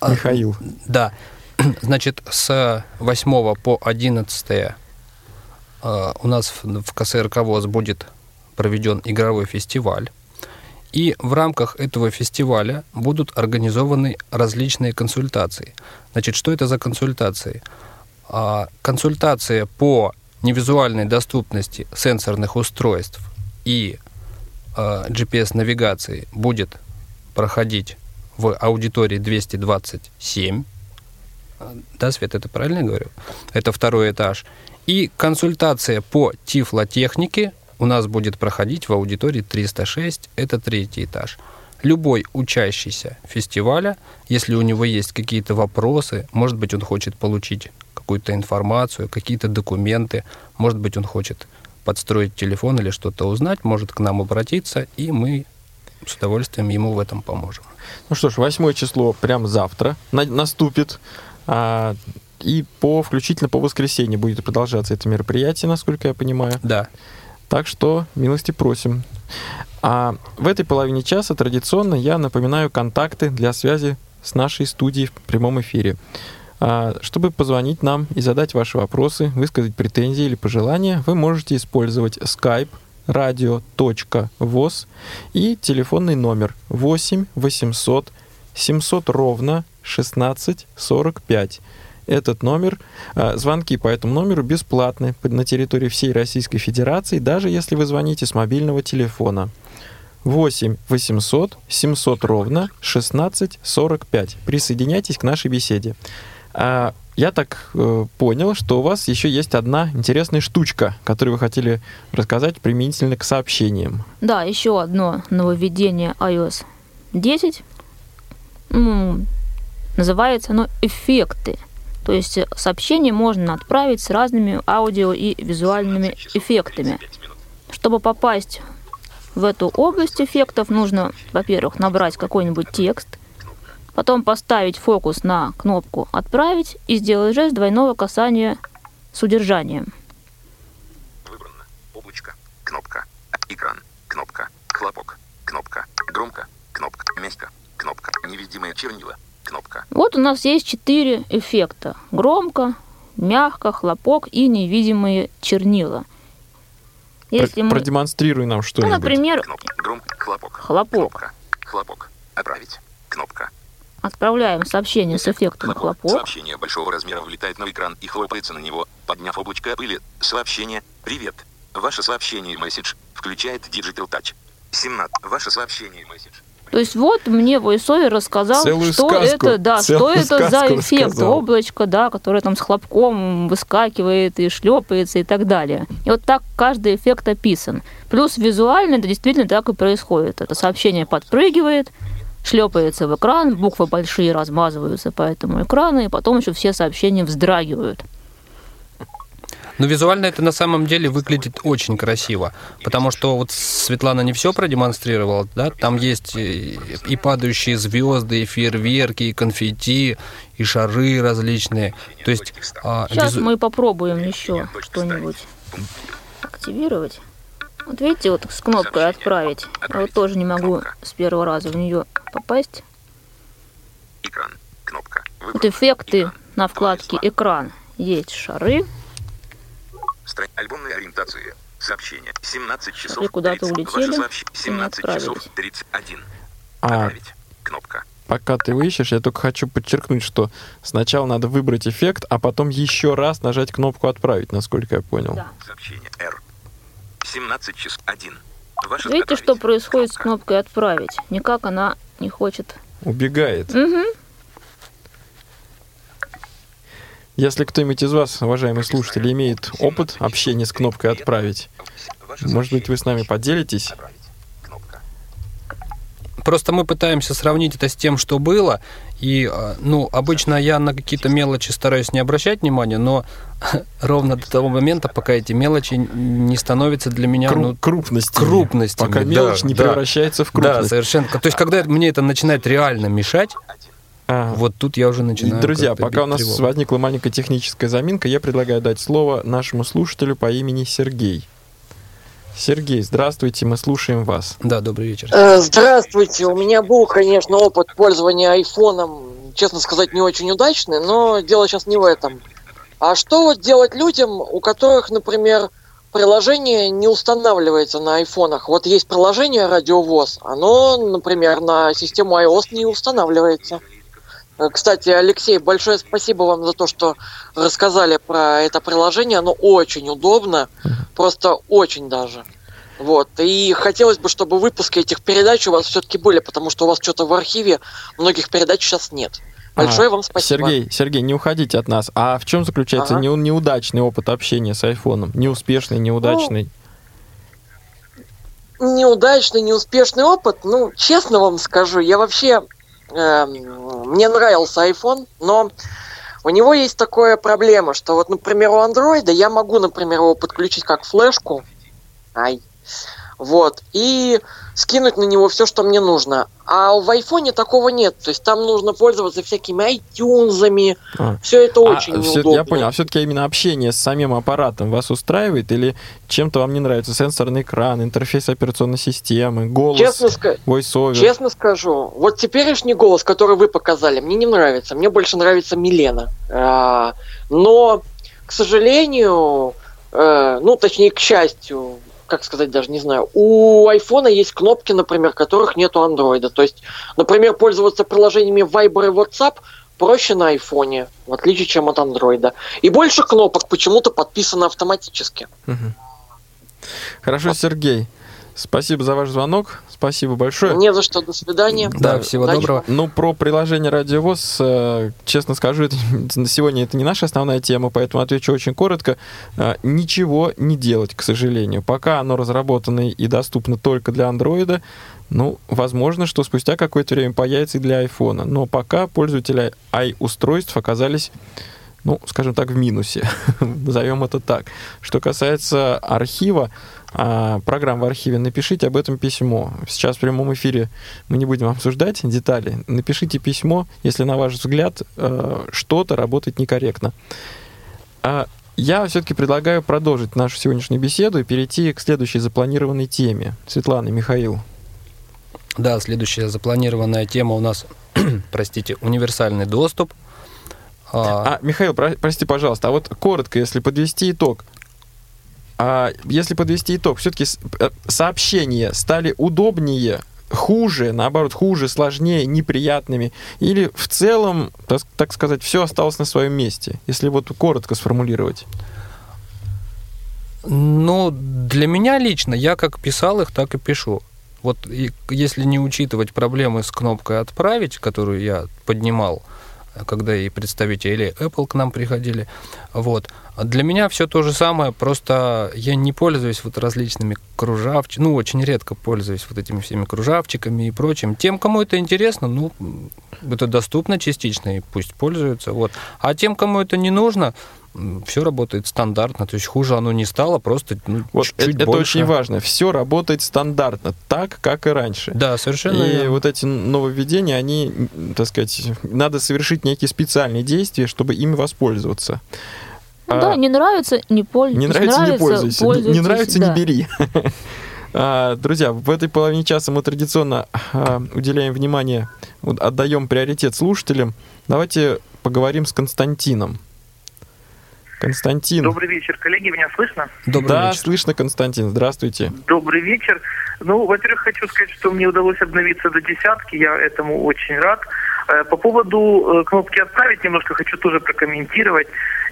А, Михаил. Да. *clears throat* Значит, с 8 по 11 э, у нас в в КСРК ВОЗ будет проведен игровой фестиваль. И в рамках этого фестиваля будут организованы различные консультации. Значит, что это за консультации? А, Консультация по невизуальной доступности сенсорных устройств и э, GPS-навигации будет проходить в аудитории 227. Э, Да, Свет, это правильно я говорю? Это второй этаж. И консультация по тифлотехнике у нас будет проходить в аудитории 306, это третий этаж. Любой учащийся фестиваля, если у него есть какие-то вопросы, может быть, он хочет получить какую-то информацию, какие-то документы, может быть, он хочет подстроить телефон или что-то узнать, может к нам обратиться, и мы с удовольствием ему в этом поможем. Ну что ж, восьмое число прямо завтра на- наступит. А, и по включительно по воскресенье будет продолжаться это мероприятие, насколько я понимаю. Да. Так что милости просим. А в этой половине часа традиционно я напоминаю контакты для связи с нашей студией в прямом эфире. А, Чтобы позвонить нам и задать ваши вопросы, высказать претензии или пожелания, вы можете использовать Skype radio.voz и телефонный номер 8 800 700 ровно 16 45. Этот номер, а, звонки по этому номеру бесплатны на территории всей Российской Федерации, даже если вы звоните с мобильного телефона. 8 800 700 ровно 16 45. Присоединяйтесь к нашей беседе. А, Я так э, понял, что у вас еще есть одна интересная штучка, которую вы хотели рассказать применительно к сообщениям. Да, еще одно нововведение iOS 10. Ну, Называется оно «эффекты». То есть сообщение можно отправить с разными аудио и визуальными эффектами. Чтобы попасть в эту область эффектов, нужно, во-первых, набрать какой-нибудь текст, потом поставить фокус на кнопку «Отправить» и сделать жест двойного касания с удержанием. Выбрано. Облачко. Кнопка. Экран. Кнопка. Хлопок. Кнопка. Громко. Кнопка. Мягко. Кнопка. Невидимое чернила. Кнопка. Вот у нас есть четыре эффекта. Громко, мягко, хлопок и невидимые чернила. Если мы... Продемонстрируй нам что-нибудь. Ну, например, Кнопка. Громко. Хлопок. Хлопок. Кнопка. Хлопок. Отправить. Кнопка. Отправляем сообщение с эффектом хлопок. Сообщение большого размера влетает на экран и хлопается на него, подняв облачко пыли. Сообщение «Привет». Ваше сообщение месседж включает Digital Touch. 17. Ваше сообщение месседж. То есть вот мне VoiceOver рассказал, Целую что сказку, это, да, что целую это за эффект рассказал. облачко, да, которое там с хлопком выскакивает и шлепается и так далее. И вот так каждый эффект описан. Плюс визуально это действительно так и происходит. Это сообщение подпрыгивает, шлепается в экран, буквы большие размазываются по этому экрану, и потом еще все сообщения вздрагивают. Но визуально это на самом деле выглядит очень красиво, потому что вот Светлана не все продемонстрировала, да, там есть и и падающие звезды, и фейерверки, и конфетти, и шары различные. То есть а, Сейчас визу- мы попробуем еще что-нибудь активировать. Вот видите, вот с кнопкой «Отправить». Я вот тоже не могу с первого раза в нее попасть. Экран. Кнопка. Вот Выбрано. эффекты Экран. на вкладке «Экран». Есть шары. Стра- Альбомная ориентация. Сообщение. 17 часов. Вы куда-то 30. улетели Ваше сообщение. и не 17 часов отправились. 31. А Отправить. Кнопка. пока ты выищешь, я только хочу подчеркнуть, что сначала надо выбрать эффект, а потом еще раз нажать кнопку «Отправить», насколько я понял. Да. Сообщение. R. 17 часов 1. Ваше Видите, что происходит с кнопкой «Отправить»? Никак она не хочет. Убегает. Мгм. Если кто-нибудь из вас, уважаемые слушатели, имеет опыт общения с кнопкой «Отправить», может быть, вы с нами поделитесь? Просто мы пытаемся сравнить это с тем, что было. И, а, ну, обычно я на какие-то мелочи стараюсь не обращать внимания, но *laughs* ровно до того момента, пока эти мелочи не становятся для меня Кру- ну, крупностями. крупностями, Пока да, мелочь не да. превращается в Да, крупность. совершенно. То есть, когда мне это начинает реально мешать, А, вот тут я уже начинаю. Друзья, пока у нас тревогу. возникла маленькая техническая заминка, я предлагаю дать слово нашему слушателю по имени Сергей. Сергей, здравствуйте, мы слушаем вас. Да, добрый вечер. Э, Здравствуйте. У меня был, конечно, опыт пользования айфоном, честно сказать, не очень удачный, но дело сейчас не в этом. А что вот делать людям, у которых, например, приложение не устанавливается на айфонах? Вот есть приложение Радиовоз, оно, например, на систему iOS не устанавливается. Кстати, Алексей, большое спасибо вам за то, что рассказали про это приложение. Оно очень удобно, просто очень даже. Вот. И хотелось бы, чтобы выпуски этих передач у вас все-таки были, потому что у вас что-то в архиве многих передач сейчас нет. Большое А, вам спасибо. Сергей, Сергей, не уходите от нас. А в чем заключается Ага. не- неудачный опыт общения с айфоном? Неуспешный, неудачный? Неудачный, неуспешный опыт. Ну, честно вам скажу, я вообще... эм, мне нравился iPhone, но у него есть такая проблема, что вот, например, у андроида я могу, например, его подключить как флешку. Ай. Вот. И скинуть на него все, что мне нужно. А в айфоне такого нет. То есть там нужно пользоваться всякими iTunes. А. Все это очень А, неудобно. я понял. А все-таки именно общение с самим аппаратом вас устраивает или чем-то вам не нравится? Сенсорный экран, интерфейс операционной системы, голос, Честно, voice-over? честно скажу, вот теперешний голос, который вы показали, мне не нравится. Мне больше нравится Милена. А, но, к сожалению, э, ну, точнее, к счастью, как сказать, даже не знаю, у айфона есть кнопки, например, которых нет у андроида. То есть, например, пользоваться приложениями Viber и WhatsApp проще на айфоне, в отличие чем от андроида. И больше кнопок почему-то подписано автоматически. Хорошо, Сергей. Спасибо за ваш звонок. Спасибо большое. Не за что. До свидания. Да, всего Удачи доброго. Ну, про приложение Радиовоз, э, честно скажу, это, на *laughs* сегодня это не наша основная тема, поэтому отвечу очень коротко. Э, Ничего не делать, к сожалению. Пока оно разработано и доступно только для андроида, ну, возможно, что спустя какое-то время появится и для айфона. Но пока пользователи i-устройств оказались ну, скажем так, в минусе. *laughs* Назовем это так. Что касается архива, программ в архиве, напишите об этом письмо. Сейчас в прямом эфире мы не будем обсуждать детали. Напишите письмо, если, на ваш взгляд, э, что-то работает некорректно. А я все-таки предлагаю продолжить нашу сегодняшнюю беседу и перейти к следующей запланированной теме. Светлана, Михаил. Да, следующая запланированная тема у нас, *clears throat* простите, универсальный доступ. А, А, Михаил, про- прости, пожалуйста, а вот коротко, если подвести итог. А если подвести итог, все-таки сообщения стали удобнее, хуже, наоборот, хуже, сложнее, неприятными, или в целом, так, так сказать, все осталось на своем месте, если вот коротко сформулировать. Ну, для меня лично, я как писал их, так и пишу. Вот и если не учитывать проблемы с кнопкой «Отправить», которую я поднимал, когда и представители Apple к нам приходили, вот. А Для меня все то же самое, просто я не пользуюсь вот различными кружавчиками, ну, очень редко пользуюсь вот этими всеми кружавчиками и прочим. Тем, кому это интересно, ну, это доступно частично, и пусть пользуются, вот. А тем, кому это не нужно, все работает стандартно, то есть хуже оно не стало, просто ну, Вот чуть-чуть это, это больше. очень важно. Все работает стандартно, так, как и раньше. Да, совершенно И верно. вот эти нововведения, они, так сказать, надо совершить некие специальные действия, чтобы ими воспользоваться. Ну А, да, не нравится, не пользуйтесь. Не нравится, не пользуйся. Не- Не, пользуйтесь, нравится, да. не бери. *laughs* А, Друзья, в этой половине часа мы традиционно а, уделяем внимание, отдаем приоритет слушателям. Давайте поговорим с Константином. Константин. Добрый вечер, коллеги, меня слышно? Добрый да, вечер. слышно, Константин. Здравствуйте. Добрый вечер. Ну, во-первых, хочу сказать, что мне удалось обновиться до десятки, я этому очень рад. Э, По поводу э, кнопки «Отправить» немножко хочу тоже прокомментировать.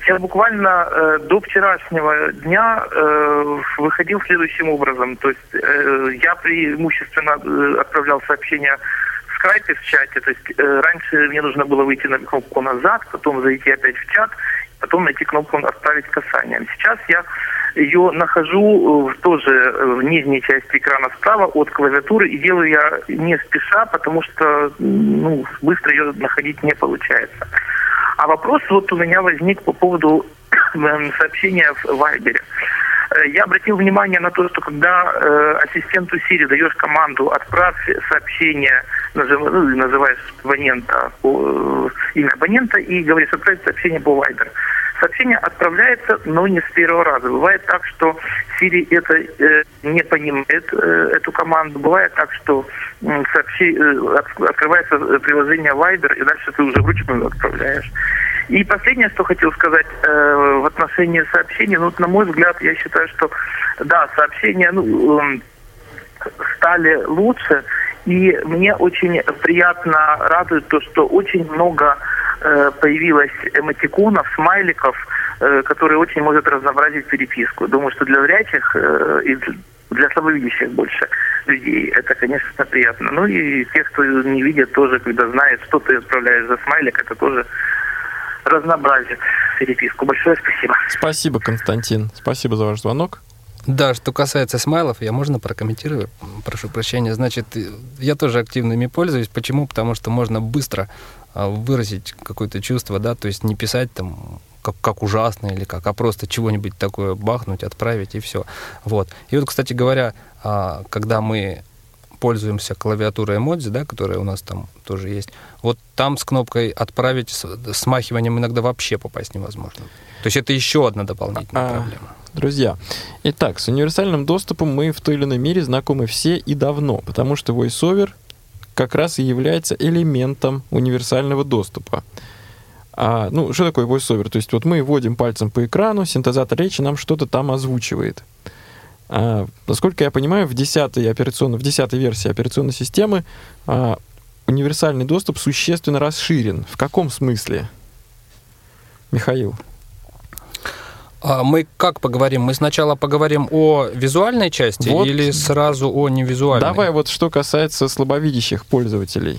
Я буквально э, до вчерашнего дня э, выходил следующим образом. То есть э, я преимущественно э, отправлял сообщения в скайпе в чате. То есть э, раньше мне нужно было выйти на кнопку «Назад», потом зайти опять в чат, потом найти кнопку «Отправить касанием». Сейчас я ее нахожу э, тоже э, в нижней части экрана справа от клавиатуры и делаю я не спеша, потому что ну, быстро ее находить не получается. А вопрос вот у меня возник по поводу *coughs* эм, сообщения в Вайбере. Э, Я обратил внимание на то, что когда э, ассистенту Siri даешь команду «отправь сообщение», назыв- ну, называешь абонента, э, имя абонента и говоришь «отправить сообщение по Viber», сообщение отправляется, но не с первого раза. Бывает так, что Siri это э, не понимает э, эту команду. Бывает так, что м, сообщи- э, от- открывается э, приложение Viber, и дальше ты уже вручную отправляешь. И последнее, что хотел сказать э, в отношении сообщений, ну, на мой взгляд, я считаю, что да, сообщения ну, эм, стали лучше, и мне очень приятно радует то, что очень много э, появилось эмотиконов, смайликов, э, которые очень могут разнообразить переписку. Думаю, что для зрячих э, и для- слабовидящих больше людей это, конечно, приятно. Ну и те, кто не видит, тоже, когда знает, что ты отправляешь за смайлик, это тоже разнообразит переписку. Большое спасибо. Спасибо, Константин. Спасибо за ваш звонок. Да, что касается смайлов, я можно прокомментирую? Прошу прощения. Значит, э, я тоже активно ими пользуюсь. Почему? Потому что можно быстро выразить какое-то чувство, да, то есть не писать там как, как ужасно или как, а просто чего-нибудь такое бахнуть, отправить и все. Вот. И вот, кстати говоря, а, когда мы пользуемся клавиатурой эмодзи, да, которая у нас там тоже есть, вот там с кнопкой «Отправить» с смахиванием иногда вообще попасть невозможно. То есть это еще одна дополнительная А, проблема. Друзья, итак, с универсальным доступом мы в той или иной мере знакомы все и давно, потому что VoiceOver как раз и является элементом универсального доступа. А, ну, что такое VoiceOver? То есть вот мы вводим пальцем по экрану, синтезатор речи нам что-то там озвучивает. А, насколько я понимаю, в 10 операционной, в 10 версии операционной системы а, универсальный доступ существенно расширен. В каком смысле? Михаил. А мы как поговорим? Мы сначала поговорим о визуальной части Вот. или сразу о невизуальной? Давай вот что касается слабовидящих пользователей.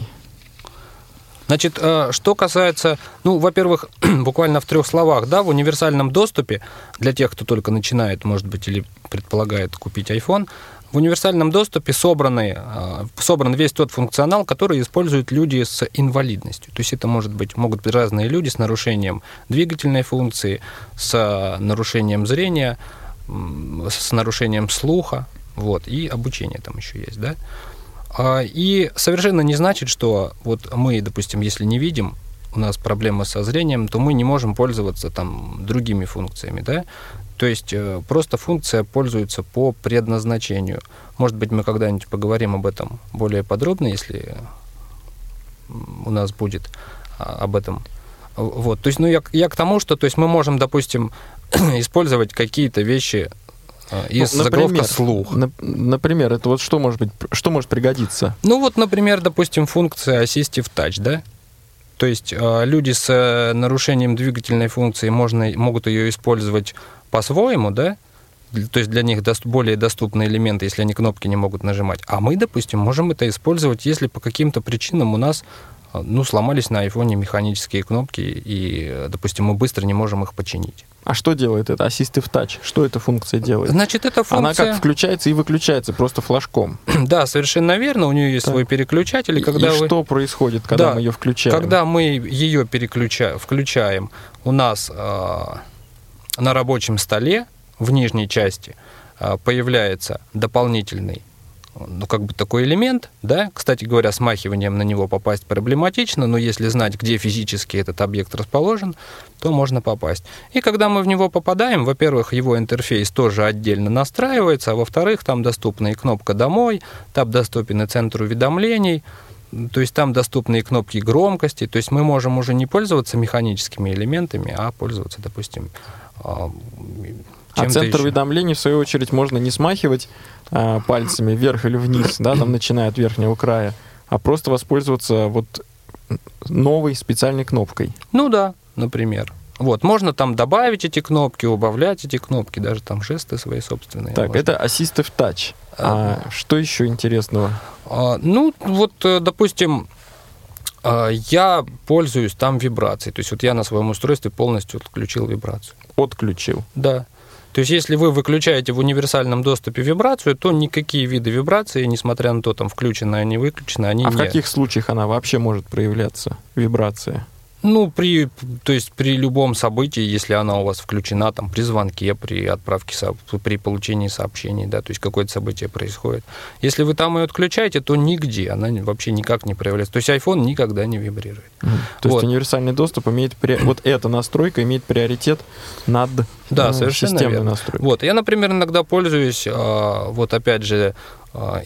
Значит, э, что касается, ну, во-первых, *clears throat* буквально в трех словах, да, в универсальном доступе, для тех, кто только начинает, может быть, или предполагает купить iPhone, универсальном доступе собраны, э, собран весь тот функционал, который используют люди с инвалидностью. То есть это может быть, могут быть разные люди с нарушением двигательной функции, с нарушением зрения, с нарушением слуха, вот, и обучение там еще есть, да. А, И совершенно не значит, что вот мы, допустим, если не видим, у нас проблема со зрением, то мы не можем пользоваться там другими функциями, да? То есть э, просто функция пользуется по предназначению. Может быть, мы когда-нибудь поговорим об этом более подробно, если у нас будет а, об этом. Вот, то есть, ну, я, я к тому, что, то есть, мы можем, допустим, *clears throat* использовать какие-то вещи э, из Ну, заголовка слух. нап- Например, это вот что может быть, что может пригодиться? Ну вот, например, допустим, функция Assistive Touch, да? То есть э, люди с э, нарушением двигательной функции можно, могут ее использовать по-своему, да? То есть для них более доступны элементы, если они кнопки не могут нажимать. А мы, допустим, можем это использовать, если по каким-то причинам у нас э, ну, сломались на айфоне механические кнопки, и, допустим, мы быстро не можем их починить. А что делает это Assistive Touch? Что эта функция делает? Значит, эта Она функция... как включается и выключается просто флажком. *clears throat* Да, совершенно верно. У нее есть Так. свой переключатель, и когда и вы... что происходит, когда Да, мы ее включаем? Когда мы ее переключаем, включаем, у нас э, на рабочем столе в нижней части э, появляется дополнительный ну, как бы такой элемент, да, кстати говоря, смахиванием на него попасть проблематично, но если знать, где физически этот объект расположен, то можно попасть. И когда мы в него попадаем, во-первых, его интерфейс тоже отдельно настраивается, а во-вторых, там доступна и кнопка «Домой», там доступен и центр уведомлений, то есть там доступны и кнопки громкости, то есть мы можем уже не пользоваться механическими элементами, а пользоваться, допустим, а, А центр еще. уведомлений, в свою очередь, можно не смахивать а, пальцами вверх или вниз, да, там начиная от верхнего края, а просто воспользоваться вот новой специальной кнопкой. Ну да, например. Вот, можно там добавить эти кнопки, убавлять эти кнопки, даже там жесты свои собственные. Так, можно. это Assistive Touch. А что еще интересного? А, ну, вот, э, допустим, а, я пользуюсь там вибрацией. То есть вот я на своем устройстве полностью отключил вибрацию. Отключил. Да. То есть если вы выключаете в универсальном доступе вибрацию, то никакие виды вибрации, несмотря на то, там включены они, выключены, они А в не... каких случаях она вообще может проявляться, вибрация? Ну, при, то есть при любом событии, если она у вас включена, там, при звонке, при отправке, при получении сообщений, да, то есть какое-то событие происходит. Если вы там ее отключаете, то нигде, она вообще никак не проявляется. То есть iPhone никогда не вибрирует. То есть Вот. универсальный доступ имеет... при- Вот эта настройка имеет приоритет над Да, э, совершенно системной верно. настройкой. Вот, я, например, иногда пользуюсь, а, вот опять же,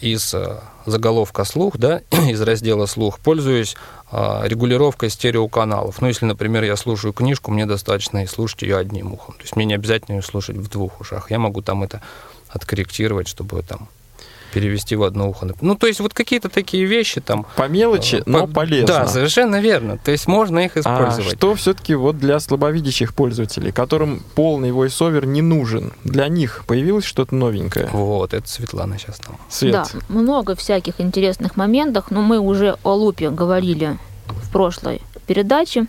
из а, заголовка слух, да, *clears throat* из раздела слух, пользуюсь а, регулировкой стереоканалов. Ну, если, например, я слушаю книжку, мне достаточно и слушать ее одним ухом. То есть мне не обязательно ее слушать в двух ушах. Я могу там это откорректировать, чтобы там перевести в одно ухо. Ну, то есть вот какие-то такие вещи там. По мелочи, э, но по- полезно. Да, совершенно верно. То есть можно их А использовать. что все-таки вот для слабовидящих пользователей, которым полный voiceover не нужен? Для них появилось что-то новенькое? Вот, это Светлана сейчас нам. Свет. Да, много всяких интересных моментов, но мы уже о лупе говорили в прошлой передаче,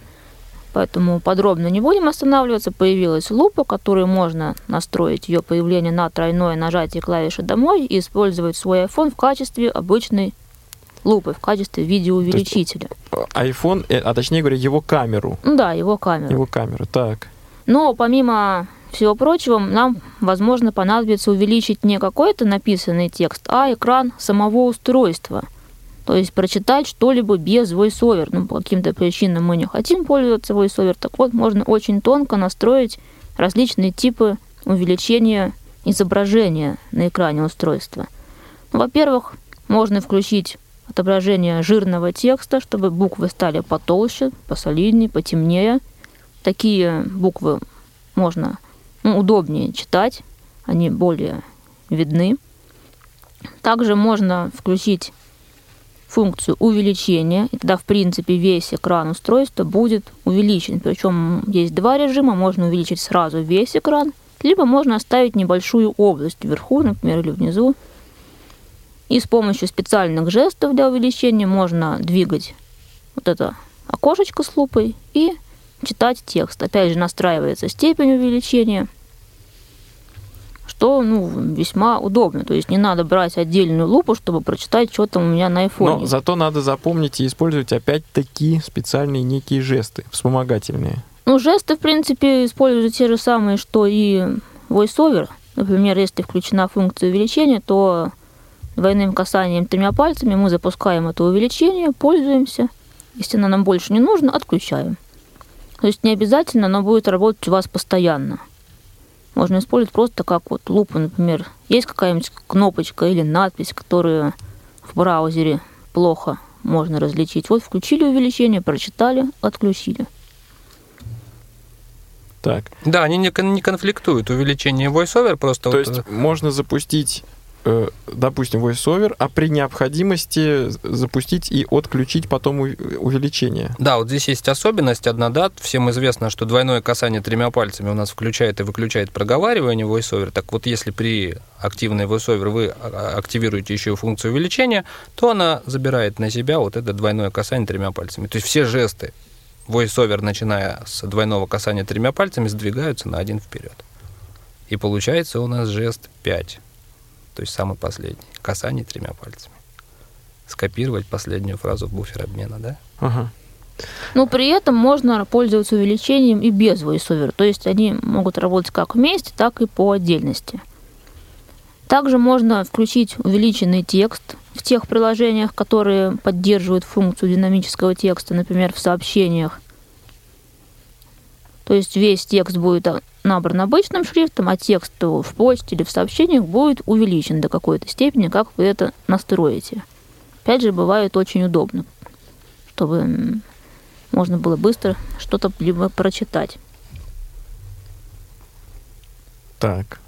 поэтому подробно не будем останавливаться. Появилась лупа, которую можно настроить ее появление на тройное нажатие клавиши «Домой» и использовать свой iPhone в качестве обычной лупы, в качестве видеоувеличителя. iPhone, э, а точнее говоря, его камеру. Да, его камера. Его камеру, так. Но помимо всего прочего, нам, возможно, понадобится увеличить не какой-то написанный текст, а экран самого устройства. То есть прочитать что-либо без voiceover. Ну, по каким-то причинам мы не хотим пользоваться voiceover. Так вот, можно очень тонко настроить различные типы увеличения изображения на экране устройства. Ну, во-первых, можно включить отображение жирного текста, чтобы буквы стали потолще, посолиднее, потемнее. Такие буквы можно ну, удобнее читать, они более видны. Также можно включить функцию увеличения, и тогда, в принципе, весь экран устройства будет увеличен. Причем есть два режима, можно увеличить сразу весь экран, либо можно оставить небольшую область вверху, например, или внизу. И с помощью специальных жестов для увеличения можно двигать вот это окошечко с лупой и читать текст. Опять же, настраивается степень увеличения – что ну, весьма удобно. То есть не надо брать отдельную лупу, чтобы прочитать, что там у меня на айфоне. Но зато надо запомнить и использовать опять-таки специальные некие жесты, вспомогательные. Ну, жесты, в принципе, используют те же самые, что и VoiceOver. Например, если включена функция увеличения, то двойным касанием тремя пальцами мы запускаем это увеличение, пользуемся. Если оно нам больше не нужно, отключаем. То есть не обязательно оно будет работать у вас постоянно можно использовать просто как вот лупу, например. Есть какая-нибудь кнопочка или надпись, которую в браузере плохо можно различить. Вот включили увеличение, прочитали, отключили. Так. Да, они не, не конфликтуют. Увеличение voiceover просто... То вот... есть можно запустить Э, допустим, VoiceOver, а при необходимости запустить и отключить потом увеличение. Да, вот здесь есть особенность одна, да, всем известно, что двойное касание тремя пальцами у нас включает и выключает проговаривание VoiceOver, так вот если при активной VoiceOver вы а, активируете еще функцию увеличения, то она забирает на себя вот это двойное касание тремя пальцами. То есть все жесты VoiceOver, начиная с двойного касания тремя пальцами, сдвигаются на один вперед. И получается у нас жест 5 то есть самый последний, касание тремя пальцами. Скопировать последнюю фразу в буфер обмена, да? Ага. Но при этом можно пользоваться увеличением и без VoiceOver. То есть они могут работать как вместе, так и по отдельности. Также можно включить увеличенный текст в тех приложениях, которые поддерживают функцию динамического текста, например, в сообщениях. То есть весь текст будет набран обычным шрифтом, а текст в почте или в сообщениях будет увеличен до какой-то степени, как вы это настроите. Опять же, бывает очень удобно, чтобы можно было быстро что-то либо прочитать. Так.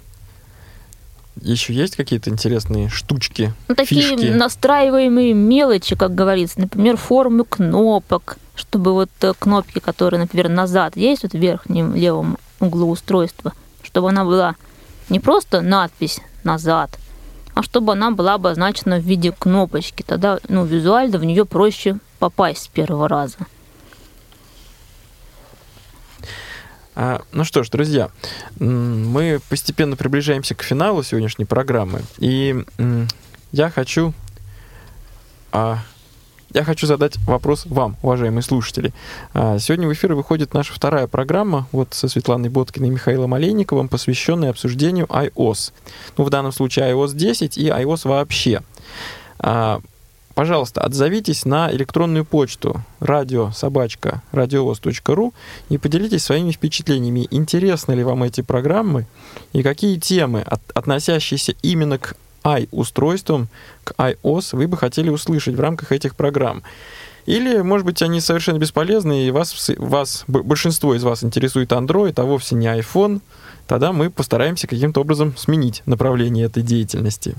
Еще есть какие-то интересные штучки? Ну, такие фишки? настраиваемые мелочи, как говорится, например, формы кнопок, чтобы вот э, кнопки, которые, например, назад есть вот в верхнем левом углу устройства, чтобы она была не просто надпись «назад», а чтобы она была обозначена в виде кнопочки. Тогда ну, визуально в нее проще попасть с первого раза. А, ну что ж, друзья, мы постепенно приближаемся к финалу сегодняшней программы. И я хочу а, я хочу задать вопрос вам, уважаемые слушатели. А, сегодня в эфир выходит наша вторая программа вот со Светланой Боткиной и Михаилом Олейниковым, посвященная обсуждению iOS. Ну, в данном случае iOS 10 и iOS вообще. Пожалуйста, отзовитесь на электронную почту радиособачка радиовоз.ру и поделитесь своими впечатлениями. Интересны ли вам эти программы и какие темы, от, относящиеся именно к i-устройствам, к iOS вы бы хотели услышать в рамках этих программ. Или, может быть, они совершенно бесполезны, и вас, вас, большинство из вас интересует Android, а вовсе не iPhone, тогда мы постараемся каким-то образом сменить направление этой деятельности.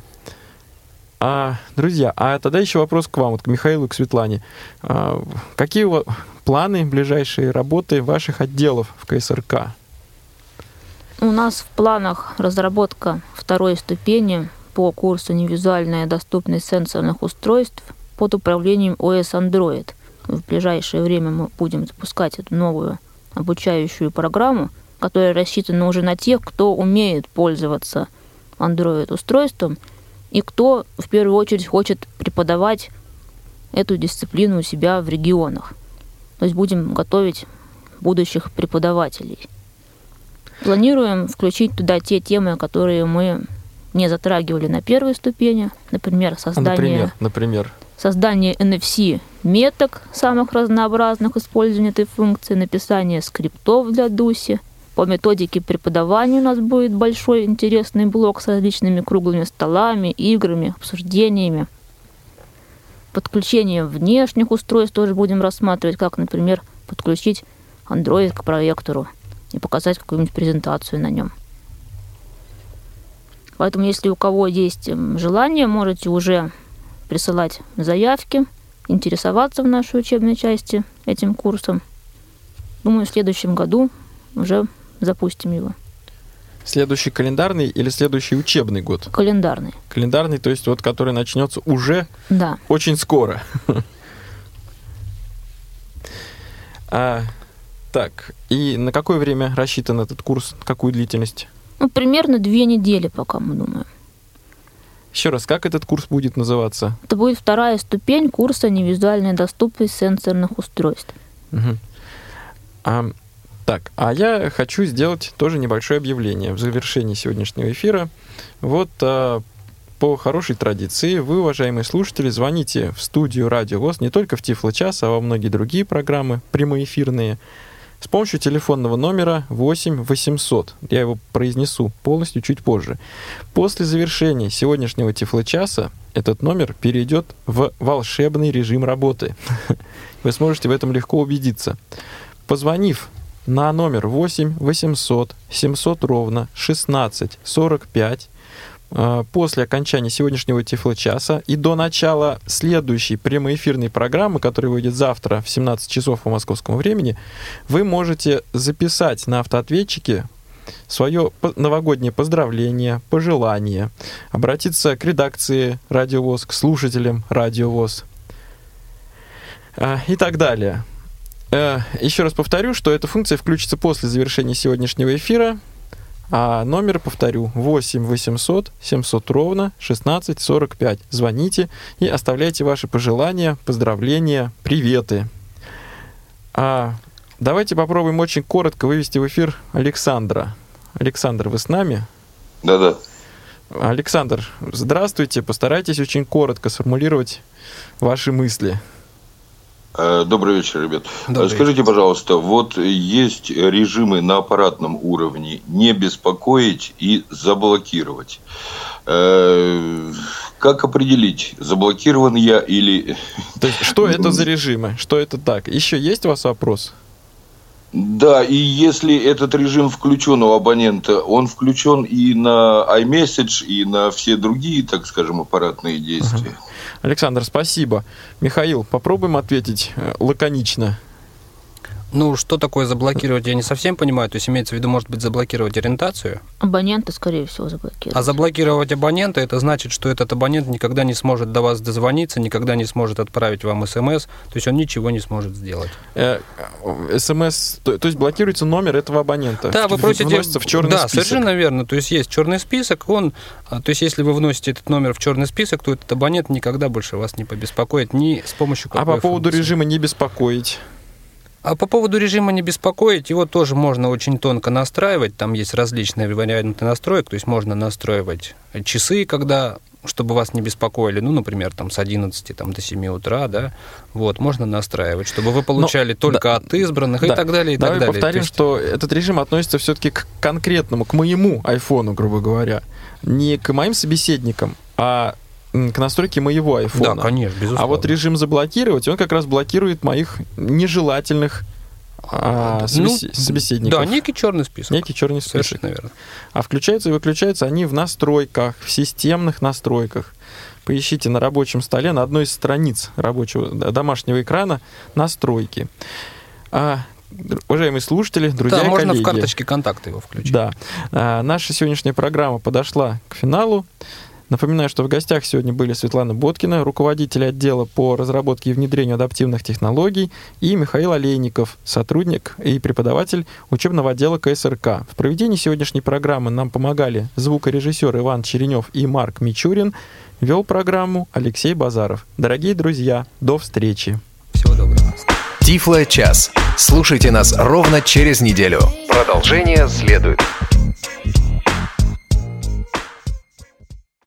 А, друзья, а тогда еще вопрос к вам, вот к Михаилу и к Светлане. А, какие у вас планы ближайшие работы ваших отделов в КСРК? У нас в планах разработка второй ступени по курсу «Невизуальная доступность сенсорных устройств» под управлением ОС Android. В ближайшее время мы будем запускать эту новую обучающую программу, которая рассчитана уже на тех, кто умеет пользоваться Android-устройством и кто в первую очередь хочет преподавать эту дисциплину у себя в регионах. То есть будем готовить будущих преподавателей. Планируем включить туда те темы, которые мы не затрагивали на первой ступени, например, а, создание, например, например. создание NFC меток самых разнообразных, использования этой функции, написание скриптов для Дуси. По методике преподавания у нас будет большой интересный блок с различными круглыми столами, играми, обсуждениями. Подключение внешних устройств тоже будем рассматривать, как, например, подключить Android к проектору и показать какую-нибудь презентацию на нем. Поэтому, если у кого есть желание, можете уже присылать заявки интересоваться в нашей учебной части этим курсом. Думаю, в следующем году уже запустим его. Следующий календарный или следующий учебный год? Календарный. Календарный, то есть вот который начнется уже Да. очень скоро. А, так, и на какое время рассчитан этот курс? Какую длительность? Ну, примерно две недели пока, мы думаем. Еще раз, как этот курс будет называться? Это будет вторая ступень курса «Невизуальная доступность сенсорных устройств». Мгм. А, так, а я хочу сделать тоже небольшое объявление в завершении сегодняшнего эфира. Вот а, по хорошей традиции вы, уважаемые слушатели, звоните в студию Радио ВОЗ не только в Тифло час, а во многие другие программы прямоэфирные с помощью телефонного номера 8 800. Я его произнесу полностью чуть позже. После завершения сегодняшнего Тифло-часа этот номер перейдет в волшебный режим работы. *laughs* Вы сможете в этом легко убедиться. Позвонив на номер 8 800 700 ровно 16 45 э, после окончания сегодняшнего Тифло-часа и до начала следующей прямоэфирной программы, которая выйдет завтра в 17 часов по московскому времени, вы можете записать на автоответчике свое новогоднее поздравление, пожелание, обратиться к редакции Радио ВОЗ, к слушателям Радио ВОЗ э, и так далее. Э, Еще раз повторю, что эта функция включится после завершения сегодняшнего эфира. А номер, повторю, 8 800 700 ровно 16 45. Звоните и оставляйте ваши пожелания, поздравления, приветы. А давайте попробуем очень коротко вывести в эфир Александра. Александр, вы с нами? Да-да. Александр, здравствуйте. Постарайтесь очень коротко сформулировать ваши мысли. Э, Добрый вечер, ребят. Добрый Э, Скажите, пожалуйста, вот есть режимы на аппаратном уровне не беспокоить и заблокировать. Э, Как определить, заблокирован я или... То есть, что это за *laughs* режимы? Что это так? Еще есть у вас вопрос? Да, и если этот режим включен у абонента, он включен и на iMessage, и на все другие, так скажем, аппаратные действия. Александр, спасибо. Михаил, попробуем ответить э, лаконично. Ну, что такое заблокировать, я не совсем понимаю. То есть имеется в виду, может быть, заблокировать ориентацию. Абоненты, скорее всего, заблокируют. А заблокировать абонента, это значит, что этот абонент никогда не сможет до вас дозвониться, никогда не сможет отправить вам смс, то есть он ничего не сможет сделать. Э, СМС, то, то есть блокируется номер этого абонента. Да, вы просите... Вносится в черный да, список. совершенно верно. То есть есть черный список, он... а, То есть если вы вносите этот номер в черный список, то этот абонент никогда больше вас не побеспокоит ни с помощью А какой по поводу функции. режима не беспокоить. А по поводу режима не беспокоить, его тоже можно очень тонко настраивать. Там есть различные варианты настроек, то есть можно настраивать часы, когда чтобы вас не беспокоили, ну, например, там с 11 там, до 7 утра, да, вот, можно настраивать, чтобы вы получали только да, от избранных и да. так далее, и Давай так далее. повторим, То есть- что этот режим относится все-таки к конкретному, к моему айфону, грубо говоря. Не к моим собеседникам, а к настройке моего айфона. Да, конечно, безусловно. А вот режим заблокировать, он как раз блокирует моих нежелательных а, Ну, собес- собеседников. Да, некий черный список. Некий черный список. Совершенно верно. А включаются и выключаются они в настройках, в системных настройках. Поищите на рабочем столе на одной из страниц рабочего домашнего экрана настройки. А, уважаемые слушатели, друзья да, и можно коллеги, в карточке контакта его включить. да, а, наша сегодняшняя программа подошла к финалу. Напоминаю, что в гостях сегодня были Светлана Боткина, руководитель отдела по разработке и внедрению адаптивных технологий, и Михаил Олейников, сотрудник и преподаватель учебного отдела КСРК. В проведении сегодняшней программы нам помогали звукорежиссер Иван Черенев и Марк Мичурин. Вел программу Алексей Базаров. Дорогие друзья, до встречи. Всего доброго. Тифло час. Слушайте нас ровно через неделю. Продолжение следует.